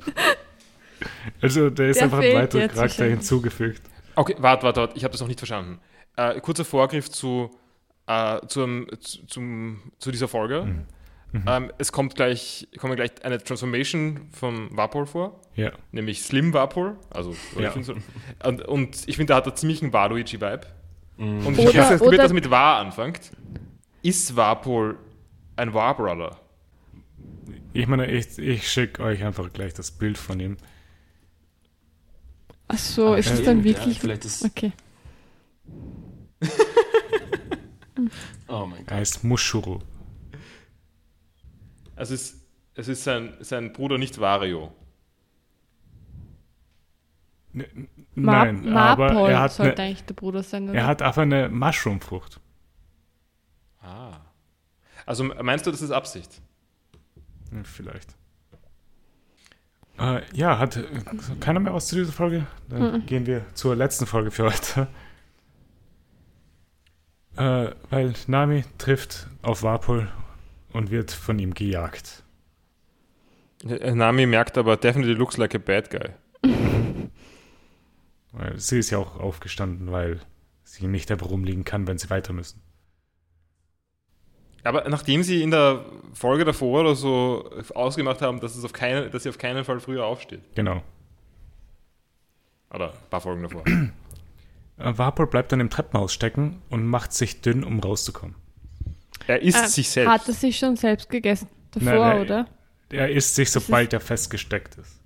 Also der ist Der einfach ein weiterer Charakter hinzugefügt. Okay, warte, warte, warte, ich habe das noch nicht verstanden. Äh, kurzer Vorgriff zu, äh, zum, zu, zum, zu dieser Folge. Mhm. Ähm, es kommt gleich, kommt gleich eine Transformation vom Vapor vor, ja. nämlich Slim Vapor. Also, ja. ich so, und, und, ich finde, da hat er ziemlich einen Waluigi-Vibe. Mhm. Und ich habe jetzt gehört, dass er mit War anfängt. Ist Vapor ein War-Brother? Ich meine, ich, ich schicke euch einfach gleich das Bild von ihm. Ach so, ah, ist es dann wirklich. Ja, vielleicht ist okay. oh mein Gott. Er heißt Mushuru. Es ist, es ist sein, sein Bruder nicht Wario. N nein, Ma aber Marpol er hat sollte eine, eigentlich der Bruder sein. Oder? Er hat einfach eine Mushroomfrucht. Ah. Also meinst du, das ist Absicht? Vielleicht. Äh, ja, hat keiner mehr was zu dieser Folge? Dann mhm. gehen wir zur letzten Folge für heute. Äh, weil Nami trifft auf Warpol und wird von ihm gejagt. Äh, Nami merkt aber, definitely looks like a bad guy. weil sie ist ja auch aufgestanden, weil sie nicht einfach rumliegen kann, wenn sie weiter müssen. Aber nachdem sie in der Folge davor oder so ausgemacht haben, dass, es auf keine, dass sie auf keinen Fall früher aufsteht. Genau. Oder ein paar Folgen davor. Vapor äh, bleibt dann im Treppenhaus stecken und macht sich dünn, um rauszukommen. Er isst äh, sich selbst. Hat er sich schon selbst gegessen davor, nein, nein, oder? Er isst sich, sobald er festgesteckt ist.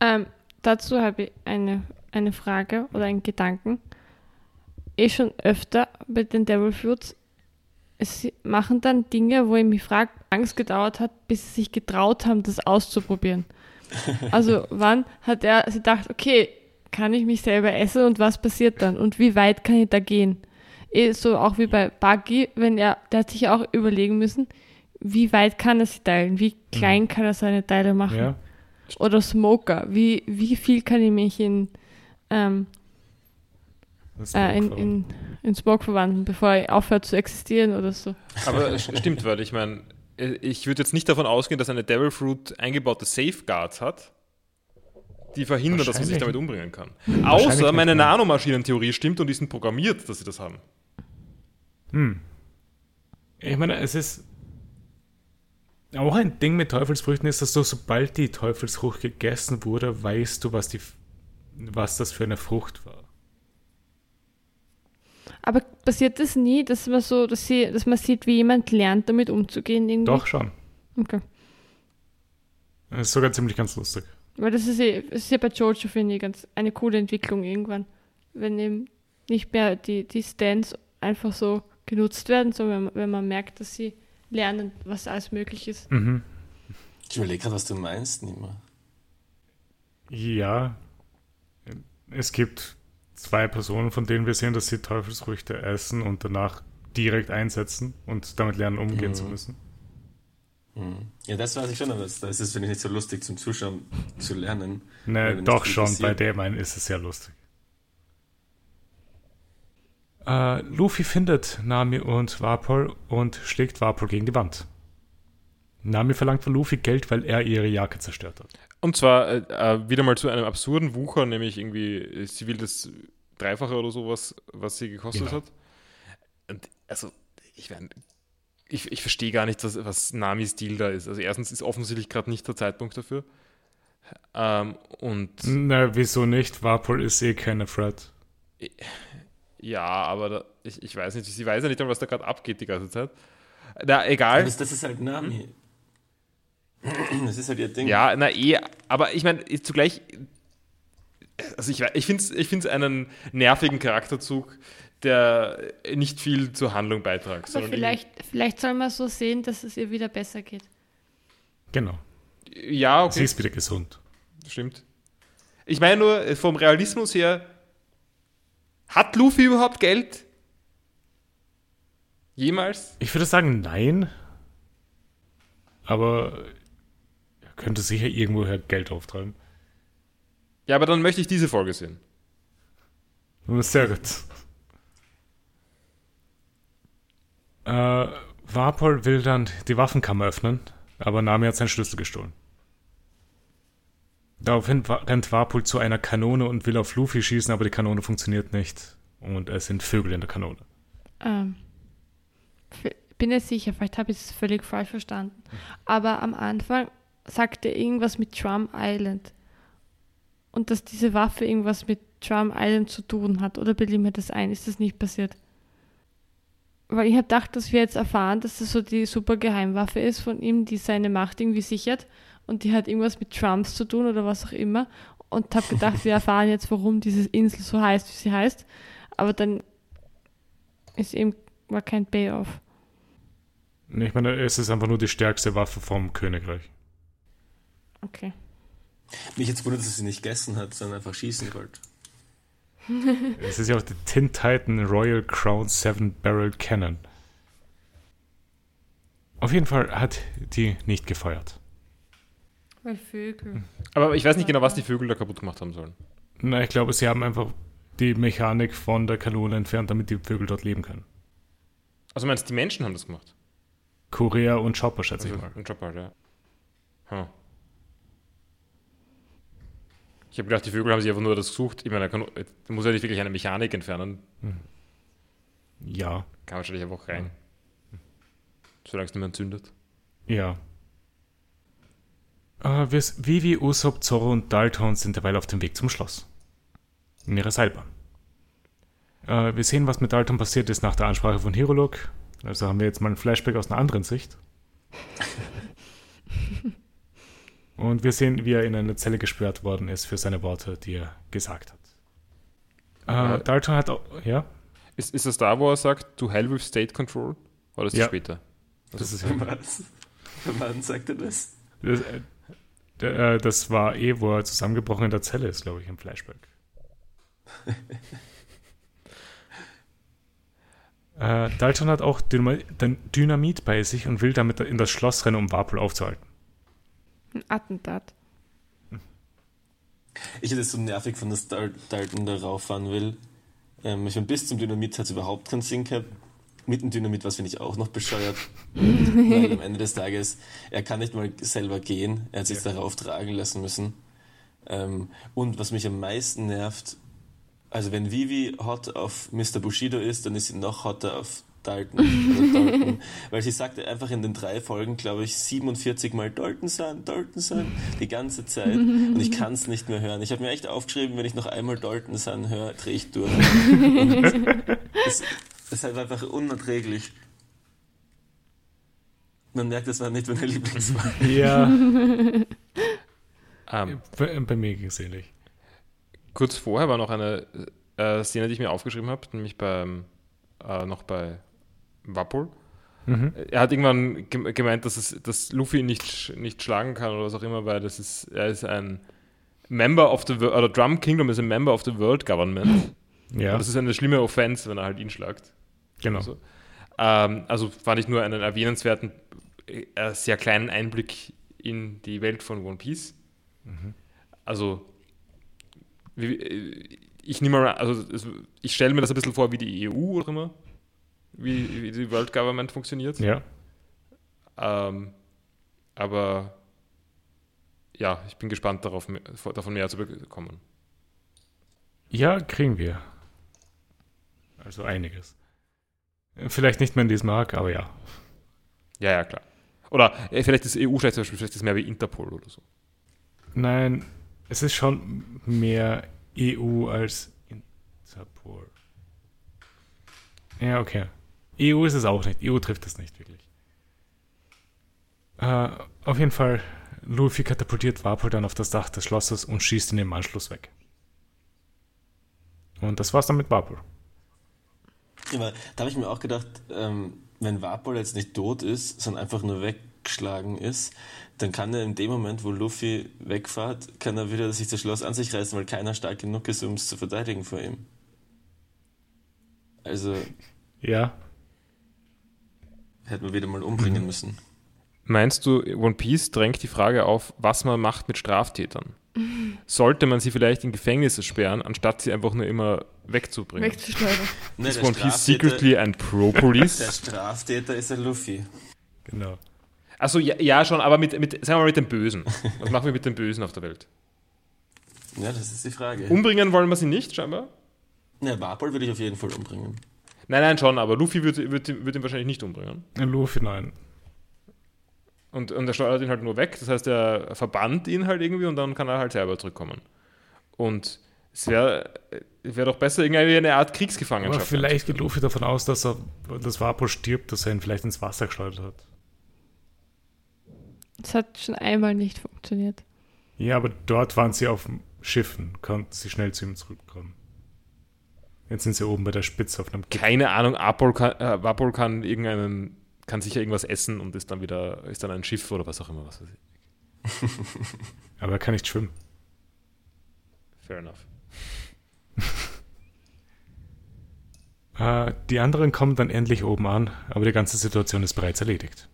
Ähm, dazu habe ich eine, eine Frage oder einen Gedanken. Eh schon öfter bei den Devil Fruits es machen dann Dinge, wo ich mich frage, Angst gedauert hat, bis sie sich getraut haben, das auszuprobieren. Also wann hat er sich gedacht, okay, kann ich mich selber essen und was passiert dann und wie weit kann ich da gehen? Eh, so auch wie bei Buggy, wenn er, der hat sich auch überlegen müssen, wie weit kann er sie teilen, wie klein mhm. kann er seine Teile machen. Ja. Oder Smoker, wie, wie viel kann ich mich in, ähm, äh, in, in in Smog verwandeln, bevor er aufhört zu existieren oder so. Aber es stimmt, weil ich meine, ich würde jetzt nicht davon ausgehen, dass eine Devil Fruit eingebaute Safeguards hat, die verhindern, dass man sich damit umbringen kann. Außer meine Nanomaschinentheorie stimmt und die sind programmiert, dass sie das haben. Hm. Ich meine, es ist auch ein Ding mit Teufelsfrüchten ist, dass du, sobald die Teufelsfrucht gegessen wurde, weißt du, was, die, was das für eine Frucht war. Aber passiert das nie, dass man so, dass, sie, dass man sieht, wie jemand lernt, damit umzugehen? Irgendwie? Doch schon. Okay. Das ist sogar ziemlich ganz lustig. Weil das ist, ja, das ist ja bei Jojo, finde ich, ganz eine coole Entwicklung irgendwann. Wenn eben nicht mehr die, die Stands einfach so genutzt werden, sondern wenn, wenn man merkt, dass sie lernen, was alles möglich ist. Mhm. Ich überlege gerade, was du meinst, Nima. Ja. Es gibt zwei Personen, von denen wir sehen, dass sie Teufelsfrüchte essen und danach direkt einsetzen und damit lernen, umgehen mhm. zu müssen. Mhm. Ja, das weiß ich schon, aber das, das ist, finde ich, nicht so lustig zum Zuschauen zu lernen. Ne, doch schon, passiert. bei dem einen ist es sehr lustig. Uh, Luffy findet Nami und Vapor und schlägt Vapor gegen die Wand. Nami verlangt von Luffy Geld, weil er ihre Jacke zerstört hat. Und zwar äh, äh, wieder mal zu einem absurden Wucher, nämlich irgendwie, äh, sie will das Dreifache oder sowas, was sie gekostet genau. hat. Und also, ich meine, ich, ich verstehe gar nicht, was, was Namis Deal da ist. Also erstens ist offensichtlich gerade nicht der Zeitpunkt dafür. Ähm, und Na, wieso nicht? Warpol ist eh keine Fred. Ja, aber da, ich, ich weiß nicht, sie weiß ja nicht, was da gerade abgeht die ganze Zeit. Na, egal. Das, das ist halt Nami. Das ist halt ihr Ding. Ja, na eh, aber ich meine, zugleich, also ich, ich finde es ich find's einen nervigen Charakterzug, der nicht viel zur Handlung beiträgt. Aber vielleicht, vielleicht soll man so sehen, dass es ihr wieder besser geht. Genau. Ja, okay. Sie ist wieder gesund. Stimmt. Ich meine nur, vom Realismus her, hat Luffy überhaupt Geld? Jemals? Ich würde sagen, nein. Aber könnte sicher irgendwoher Geld auftreiben. Ja, aber dann möchte ich diese Folge sehen. Sehr gut. Äh, Warpol will dann die Waffenkammer öffnen, aber Nami hat seinen Schlüssel gestohlen. Daraufhin rennt Warpol zu einer Kanone und will auf Luffy schießen, aber die Kanone funktioniert nicht. Und es sind Vögel in der Kanone. Ähm, Ich bin nicht sicher, vielleicht habe ich es völlig falsch verstanden. Aber am Anfang sagt er irgendwas mit Drum Island. Und dass diese Waffe irgendwas mit Drum Island zu tun hat. Oder bilde ich mir das ein? Ist das nicht passiert? Weil ich habe gedacht, dass wir jetzt erfahren, dass das so die super Geheimwaffe ist von ihm, die seine Macht irgendwie sichert. Und die hat irgendwas mit Trumps zu tun oder was auch immer. Und habe gedacht, wir erfahren jetzt, warum diese Insel so heißt, wie sie heißt. Aber dann ist eben war kein Payoff. Ich meine, es ist einfach nur die stärkste Waffe vom Königreich. Okay. Mich jetzt wundert, dass sie nicht gegessen hat, sondern einfach schießen wollte. Es ist ja auch der Tin Titan Royal Crown Seven Barrel Cannon. Auf jeden Fall hat die nicht gefeuert. Weil Vögel. Aber ich weiß nicht genau, was die Vögel da kaputt gemacht haben sollen. Na, ich glaube, sie haben einfach die Mechanik von der Kanone entfernt, damit die Vögel dort leben können. Also meinst du, die Menschen haben das gemacht? Korea und Chopper, schätze Also ich mal. Job halt, ja. Hm. Ich habe gedacht, die Vögel haben sich einfach nur das gesucht. Ich meine, da kann, muss ja nicht wirklich eine Mechanik entfernen. Ja, Kann wahrscheinlich einfach rein. Solange es nicht mehr entzündet. ja. Wir, Vivi, Usopp, Zorro und Dalton sind derweil auf dem Weg zum Schloss. In ihrer Seilbahn. Äh, wir sehen, was mit Dalton passiert ist nach der Ansprache von Hirolog. Also haben wir jetzt mal ein Flashback aus einer anderen Sicht. Und wir sehen, wie er in eine Zelle gesperrt worden ist für seine Worte, die er gesagt hat. Äh, Dalton hat auch, ja, Ist, ist das da, wo er sagt, to hell with state control? Oder ist das Ja. später? das ist Was? Wann sagt er das? Das, äh, äh, das war eh, wo er zusammengebrochen in der Zelle ist, glaube ich, im Flashback. äh, Dalton hat auch Dynamit bei sich und will damit in das Schloss rennen, um Warpel aufzuhalten. Ein Attentat. Ich hätte es so nervig von, dass Dal Dalton da rauffahren will. Ähm, ich meine, bis zum Dynamit hat es überhaupt keinen Sinn gehabt. Mit dem Dynamit, was finde ich auch noch bescheuert. Weil am Ende des Tages, er kann nicht mal selber gehen. Er hat sich darauf tragen lassen müssen. Ähm, und was mich am meisten nervt, also wenn Vivi hot auf Mr. Bushido ist, dann ist sie noch hotter auf Dalton. Dalton. Weil sie sagte einfach in den drei Folgen, glaube ich, 47 Mal Dalton sein, Dalton sein, die ganze Zeit. Und ich kann es nicht mehr hören. Ich habe mir echt aufgeschrieben, wenn ich noch einmal Dalton sein höre, drehe ich durch. Es, es ist halt einfach unerträglich. Man merkt, das war nicht meine Lieblingswahl. Ja, Ähm, bei, bei mir ging es ähnlich. kurz vorher war noch eine äh, Szene, die ich mir aufgeschrieben habe, nämlich beim, äh, noch bei Wapol. Mhm. Er hat irgendwann gem- gemeint, dass, es, dass Luffy ihn nicht, nicht schlagen kann oder was auch immer, weil das ist, er ist ein Member of the World, oder Drum Kingdom ist ein Member of the World Government. Ja, Und das ist eine schlimme Offense, wenn er halt ihn schlagt. genau. Also, ähm, also fand ich nur einen erwähnenswerten, äh, sehr kleinen Einblick in die Welt von One Piece. Also, wie, äh, ich nehme mal, also ich stelle mir das ein bisschen vor wie die EU oder immer, wie, wie die World Government funktioniert. Ja, Ähm, aber ja, ich bin gespannt darauf, davon mehr zu bekommen. ja, kriegen wir. Also einiges. Vielleicht nicht mehr in diesem Arc, aber ja. Ja, ja, klar. Oder äh, vielleicht ist EU vielleicht zum Beispiel, vielleicht ist mehr wie Interpol oder so. Nein, es ist schon mehr EU als Interpol. Ja, okay. EU ist es auch nicht. EU trifft es nicht wirklich. Äh, auf jeden Fall, Luffy katapultiert Warpol dann auf das Dach des Schlosses und schießt ihn im Anschluss weg. Und das war's dann mit Warpol. Aber da habe ich mir auch gedacht, ähm, wenn Vapol jetzt nicht tot ist, sondern einfach nur weggeschlagen ist, dann kann er in dem Moment, wo Luffy wegfährt, kann er wieder sich das Schloss an sich reißen, weil keiner stark genug ist, um es zu verteidigen vor ihm. Also Ja, hätte man wieder mal umbringen müssen. Meinst du, One Piece drängt die Frage auf, was man macht mit Straftätern? Sollte man sie vielleicht in Gefängnisse sperren, anstatt sie einfach nur immer wegzubringen? Wegzuschleudern. Ne, Ist der, One Piece secretly ein der Pro-Police? Straftäter ist ein Luffy. genau. Achso, ja, ja, schon, aber mit, mit, sagen wir mal mit dem Bösen. Was machen wir mit dem Bösen auf der Welt? Ja, das ist die Frage. Umbringen wollen wir sie nicht, scheinbar? Ne, Vapol würde ich auf jeden Fall umbringen. Nein, nein, schon, aber Luffy wird, wird, wird ihn wahrscheinlich nicht umbringen. Luffy, nein. Und, und er steuert ihn halt nur weg. Das heißt, er verbannt ihn halt irgendwie und dann kann er halt selber zurückkommen. Und es wäre wär doch besser, irgendwie eine Art Aber Kriegsgefangenschaft. vielleicht geht Luffy davon aus, dass er, das Vapo stirbt, dass er ihn vielleicht ins Wasser geschleudert hat. Das hat schon einmal nicht funktioniert. Ja, aber dort waren sie auf Schiffen, konnten sie schnell zu ihm zurückkommen. Jetzt sind sie oben bei der Spitze auf einem Gipfel. Keine Ahnung, Apol kann, äh, kann irgendeinen, kann sicher irgendwas essen und ist dann wieder, ist dann ein Schiff oder was auch immer, was weiß ich. Aber er kann nicht schwimmen. Fair enough. Äh, die anderen kommen dann endlich oben an, aber die ganze Situation ist bereits erledigt.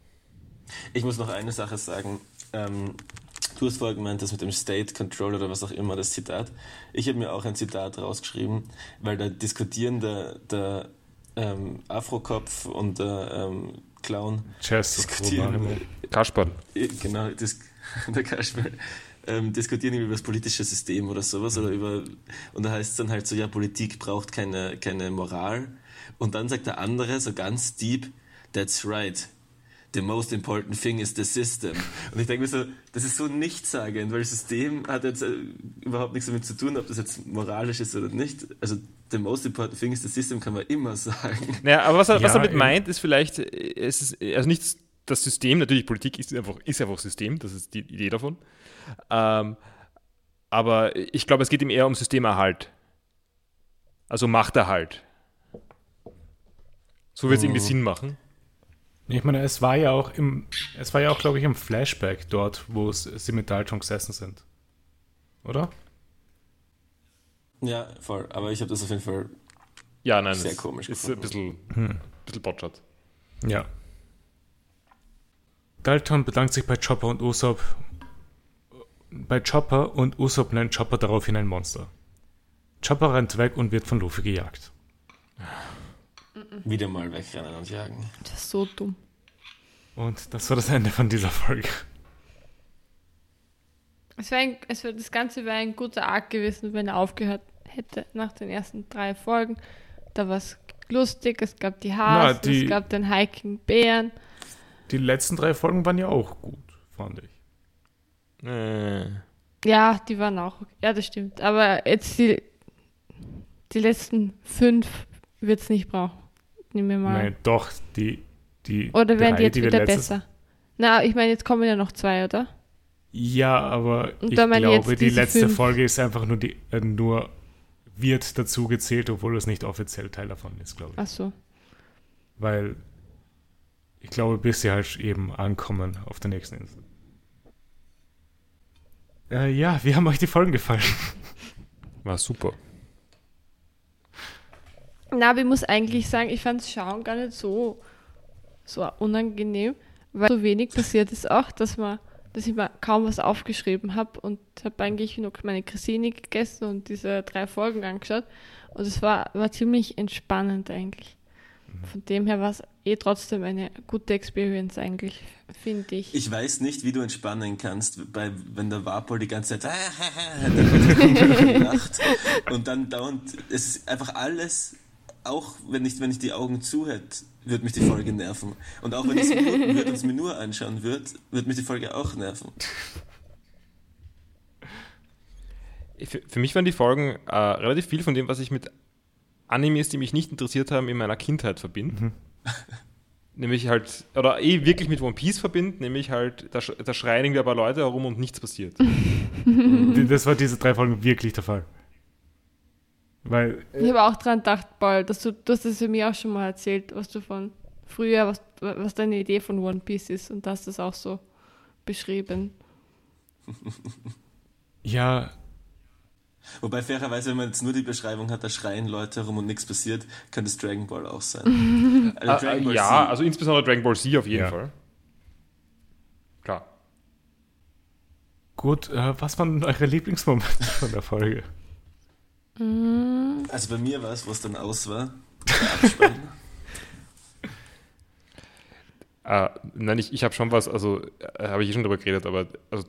Ich muss noch eine Sache sagen. Ähm, du hast vorher gemeint, das mit dem State Control oder was auch immer, das Zitat. Ich habe mir auch ein Zitat rausgeschrieben, weil da diskutieren der, der ähm, Afrokopf und der ähm, Clown Chess, diskutieren, Kasperl. äh, genau, dis der Kasper, ähm, diskutieren über das politische System oder sowas oder über und da heißt es dann halt so, ja, Politik braucht keine, keine Moral und dann sagt der andere so ganz deep, that's right. The most important thing is the system. Und ich denke mir so, das ist so nichtssagend, weil das System hat jetzt äh, überhaupt nichts damit zu tun, ob das jetzt moralisch ist oder nicht. Also, the most important thing is the system kann man immer sagen. Naja, aber was er, was Ja, er damit eben. meint, ist vielleicht, äh, es ist, also nicht das System, natürlich Politik ist einfach, ist einfach System, das ist die Idee davon. Ähm, aber ich glaube, es geht ihm eher um Systemerhalt. Also Machterhalt. So wird es irgendwie Sinn machen. Ich meine, es war ja auch im, es war ja auch, glaube ich, im Flashback dort, wo es, sie mit Dalton gesessen sind. Oder? Ja, voll. Aber ich habe das auf jeden Fall Ja, nein, Sehr das komisch ist ein gefunden. bisschen, bisschen botschert. Ja. Dalton bedankt sich bei Chopper und Usopp. Bei Chopper und Usopp nennt Chopper daraufhin ein Monster. Chopper rennt weg und wird von Luffy gejagt. Wieder mal wegrennen und jagen. Das ist so dumm. Und das war das Ende von dieser Folge. Es wär ein, es wär, das Ganze wäre ein guter Arc gewesen, wenn er aufgehört hätte nach den ersten drei Folgen. Da war es lustig, es gab die Hasen, Na, die- es gab den Hiking Bären. Die letzten drei Folgen waren ja auch gut, fand ich. Äh, Ja, die waren auch. Ja, das stimmt. Aber jetzt die, die letzten fünf wird es nicht brauchen. Nehmen wir mal. Nein, doch, die, die Oder werden die drei, jetzt wir wieder besser? Na, ich meine, jetzt kommen ja noch zwei, oder? Ja, aber Und ich ich glaube, die letzte fünf. Folge ist einfach nur die, äh, nur wird dazu gezählt, obwohl es nicht offiziell Teil davon ist, glaube ich. Ach so. Weil ich glaube, bis sie halt eben ankommen auf der nächsten Insel. Äh, ja, wie haben euch die Folgen gefallen? war super. Na, aber ich muss eigentlich sagen, ich fand das Schauen gar nicht so, so unangenehm, weil so wenig passiert ist auch, dass man, dass ich mir kaum was aufgeschrieben habe und habe eigentlich nur meine Cressini gegessen und diese drei Folgen angeschaut. Und es war, war ziemlich entspannend eigentlich. Von dem her war es eh trotzdem eine gute Experience eigentlich, finde ich. Ich weiß nicht, wie du entspannen kannst, bei, wenn der Warpol die ganze Zeit lacht und dann dauernd, es ist einfach alles, auch wenn ich, wenn ich die Augen zu hätte, wird mich die Folge nerven. Und auch wenn ich es würde mir nur anschauen würde, wird mich die Folge auch nerven. Für, für mich waren die Folgen äh, relativ viel von dem, was ich mit Animes, die mich nicht interessiert haben, in meiner Kindheit verbinde. Nämlich halt, oder eh wirklich mit One Piece verbinde, nämlich halt, da, sch- da schreien irgendwie ein paar Leute herum und nichts passiert. Das war diese drei Folgen wirklich der Fall. Weil, Ich habe auch dran gedacht, Paul, dass du, du hast das mir auch schon mal erzählt, was du von früher, was, was deine Idee von One Piece ist und du hast das auch so beschrieben. ja, Wobei fairerweise, wenn man jetzt nur die Beschreibung hat, da schreien Leute herum und nichts passiert, könnte es Dragon Ball auch sein. Also Dragon äh, Ball ja, Z. also insbesondere Dragon Ball Z auf jeden Ja. Fall. Klar. gut, äh, was waren eure Lieblingsmomente von der Folge? Also bei mir war es, wo es dann aus war. Äh, nein, ich, ich habe schon was, also äh, habe ich eh schon drüber geredet, aber also,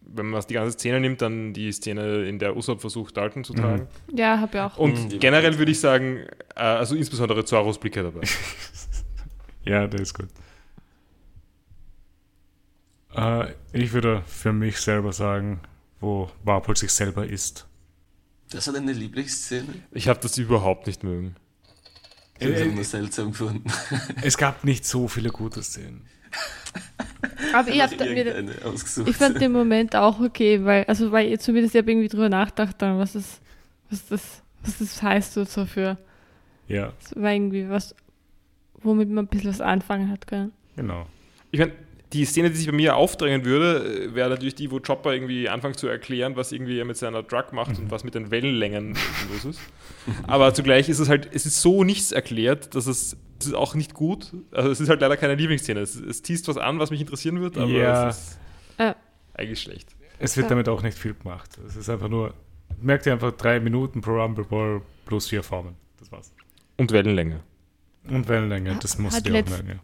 wenn man die ganze Szene nimmt, dann die Szene, in der Usopp versucht, Dalton zu tragen. Ja, hab ich auch. Und Mhm, generell würde ich sagen, äh, also insbesondere Zoros Blicke dabei. Ja, der ist gut. Äh, ich würde für mich selber sagen, wo Warpol sich selber isst. Das war deine Lieblingsszene? Ich habe das überhaupt nicht mögen. Ich habe Äh, es immer seltsam gefunden. Es gab nicht so viele gute Szenen. Aber ich, hab da, mir, ausgesucht. ich fand den Moment auch okay, weil, also weil ich zumindest ich irgendwie drüber nachgedacht, dann, was das, was das, was das heißt so für. Ja, Das war irgendwie was, womit man ein bisschen was anfangen hat können. genau. Ich meine, die Szene, die sich bei mir aufdrängen würde, äh, wäre natürlich die, wo Chopper irgendwie anfängt zu erklären, was irgendwie er mit seiner Drug macht und was mit den Wellenlängen los ist. Aber zugleich ist es halt, es ist so nichts erklärt, dass es, es ist auch nicht gut. Also es ist halt leider keine Lieblingsszene. Es, es teast was an, was mich interessieren wird, aber Ja. es ist Äh. eigentlich schlecht. Es wird Ja. damit auch nicht viel gemacht. Es ist einfach nur, merkt ihr einfach drei Minuten pro Rumble Ball plus vier Formen. Das war's. Und Wellenlänge. Und Wellenlänge, das musst Hat du auch merken.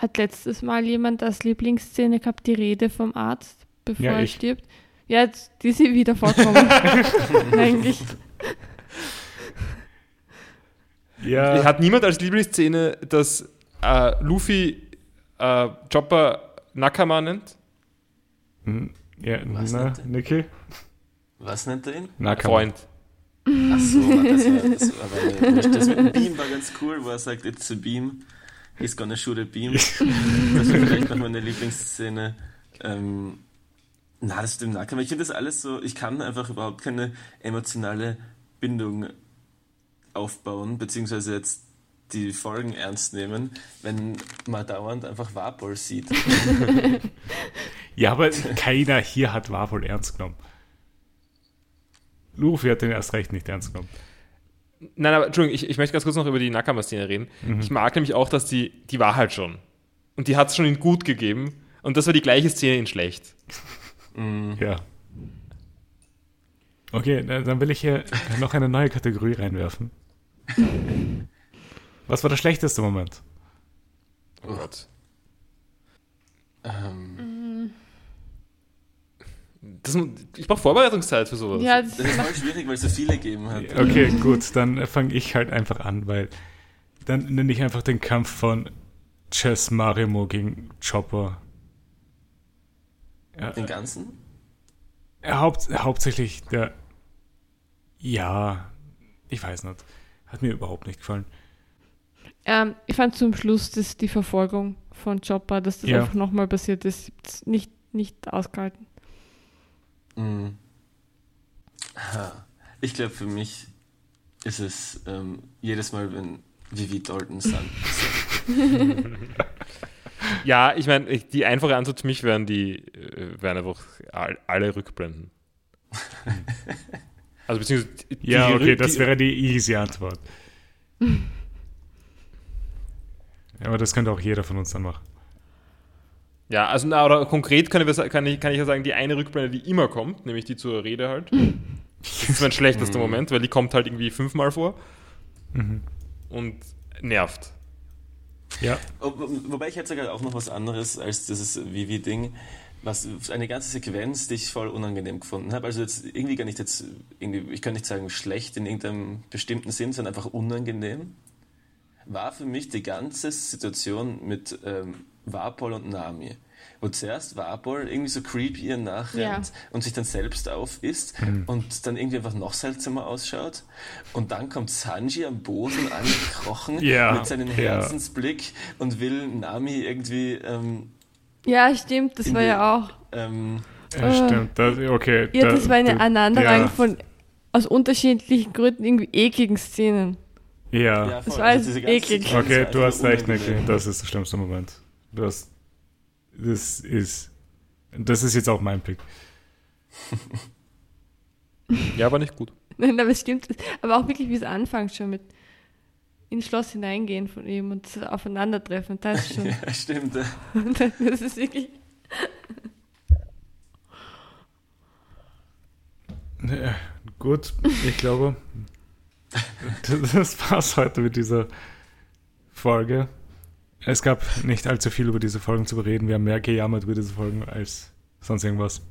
Hat letztes Mal jemand als Lieblingsszene gehabt, die Rede vom Arzt, bevor Ja, er ich. stirbt? Ja, jetzt- die sind wieder vorkommen. Eigentlich. Ja, Hat niemand als Lieblingsszene, dass äh, Luffy äh, Chopper Nakama nennt? Hm, ja Was na, nennt er? Niki? Was nennt er ihn? Nakama. Freund. Ach so, das war, das war aber nicht. Das mit dem Beam war ganz cool, wo er sagt, it's a beam, he's gonna shoot a beam. Das wäre vielleicht noch meine Lieblingsszene. Ähm, na, das stimmt, Nakama. Ich finde das alles so, ich kann einfach überhaupt keine emotionale Bindung aufbauen, beziehungsweise jetzt die Folgen ernst nehmen, wenn man dauernd einfach Warpol sieht. Ja, aber keiner hier hat Warpol ernst genommen. Luffy hat den erst recht nicht ernst genommen. Nein, aber Entschuldigung, ich, ich möchte ganz kurz noch über die Nakama-Szene reden. Ich mag nämlich auch, dass die, die war halt schon. Und die hat es schon in gut gegeben. Und das war die gleiche Szene in schlecht. Mm, Ja. Okay, dann will ich hier noch eine neue Kategorie reinwerfen. Was war der schlechteste Moment? Oh Gott. ähm, Das, ich brauche Vorbereitungszeit für sowas. Ja, das das ist voll schwierig, weil es so viele gegeben hat. Okay, gut, dann fange ich halt einfach an, weil dann nenne ich einfach den Kampf von Chess Marimo gegen Chopper. Ja, Den ganzen? äh, haupt, hauptsächlich der. Ja, ich weiß nicht. Hat mir überhaupt nicht gefallen. ähm, ich fand zum Schluss dass die Verfolgung von Chopper, dass das Ja. einfach nochmal passiert ist, ist nicht, nicht ausgehalten. Mhm. Ich glaube, für mich ist es ähm, jedes Mal, wenn Vivi Dalton sagt. Ja, ich meine, die einfache Antwort für mich wären die, äh, wären einfach all, alle Rückblenden. also beziehungsweise die, Ja, okay, Rück- das wäre die easy Antwort. Aber das könnte auch jeder von uns dann machen. Ja, also na, oder konkret wir, sa- kann, ich, kann ich ja sagen, die eine Rückblende, die immer kommt, nämlich die zur Rede halt. Das ist mein schlechtester Moment, weil die kommt halt irgendwie fünfmal vor Mhm. und nervt. Ja, Ob- Wobei ich hätte sogar auch noch was anderes als dieses Vivi-Ding. Was eine ganze Sequenz, die ich voll unangenehm gefunden habe. Also jetzt irgendwie gar nicht jetzt, irgendwie, ich kann nicht sagen schlecht in irgendeinem bestimmten Sinn, sondern einfach unangenehm. War für mich die ganze Situation mit ähm, Warpol und Nami. Wo zuerst Warpol irgendwie so creepy ihr nachrennt Ja. und sich dann selbst aufisst und dann irgendwie einfach noch seltsamer ausschaut. Und dann kommt Sanji am Boden angekrochen Ja, mit seinem ja. Herzensblick und will Nami irgendwie ähm, Ja, stimmt, das war die- ja auch. ähm, ja Äh. stimmt. Das, okay. Ja, da- das war eine Aneinanderreihung ja, von aus unterschiedlichen Gründen irgendwie ekligen Szenen. Ja. ja, Das voll. war ganze eklig. Okay, du hast recht. Nicky. Das ist der schlimmste Moment. Du hast. Das ist. Das ist jetzt auch mein Pick. Ja, aber nicht gut. Nein, aber es stimmt. Aber auch wirklich, wie es anfängt schon mit ins Schloss hineingehen von ihm und das Aufeinandertreffen. Das ist schon. Ja, stimmt. ja. das ist wirklich. Ja, gut, ich glaube, das war's heute mit dieser Folge. Es gab nicht allzu viel über diese Folgen zu bereden. Wir haben mehr gejammert über diese Folgen als sonst irgendwas.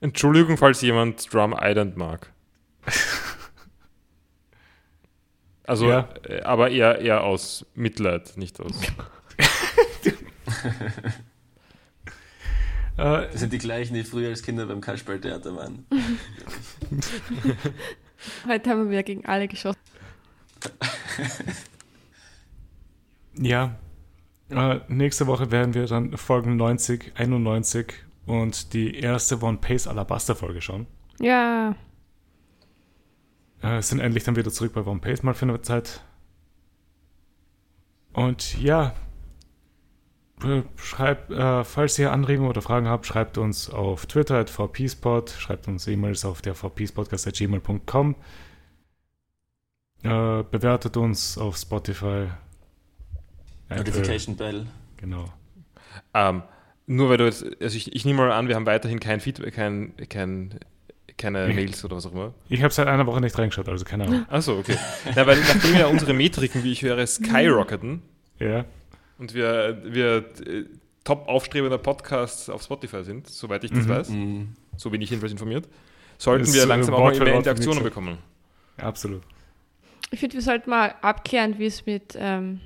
Entschuldigung, falls jemand Drum Island mag. Also, Ja. äh, aber eher, eher aus Mitleid, nicht aus. Äh, Das sind die gleichen, die früher als Kinder beim Kasperltheater waren. Heute haben wir gegen alle geschossen. Ja. Äh, nächste Woche werden wir dann Folgen 90, 91 und die erste One Pace Alabaster Folge schauen. Ja, Äh, sind endlich dann wieder zurück bei One Pace mal für eine Zeit. Und ja, äh, schreibt, äh, falls ihr Anregungen oder Fragen habt, schreibt uns auf Twitter at vpspot, schreibt uns E-Mails auf der vpspodcast.gmail.com, äh, bewertet uns auf Spotify. Notification Bell. Genau. Ähm, nur weil du jetzt, also ich, ich nehme mal an, wir haben weiterhin kein Feedback, kein, kein, keine Nee. Mails oder was auch immer. Ich habe seit einer Woche nicht reingeschaut, also keine Ahnung. Achso, okay. Na, weil nachdem ja unsere Metriken, wie ich höre, skyrocketen ja. und wir, wir äh, top aufstrebender Podcast auf Spotify sind, soweit ich das Mhm. weiß, Mhm. so bin ich jedenfalls informiert, sollten Das wir langsam auch mal mehr Interaktionen bekommen. Absolut. ich finde, wir sollten mal abklären, wie es mit, ähm,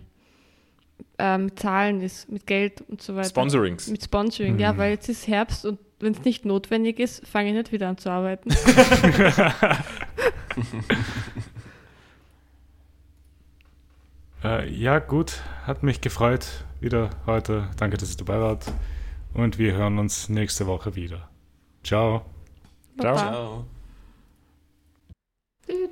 ähm, mit Zahlen ist, mit Geld und so weiter. Sponsorings. Mit Sponsoring, ja, Mhm. weil jetzt ist Herbst und wenn es nicht notwendig ist, fange ich nicht wieder an zu arbeiten. Äh, ja, gut. Hat mich gefreut wieder heute. Danke, dass ihr dabei wart. Und wir hören uns nächste Woche wieder. Ciao. Ciao. Baba. Ciao. Du,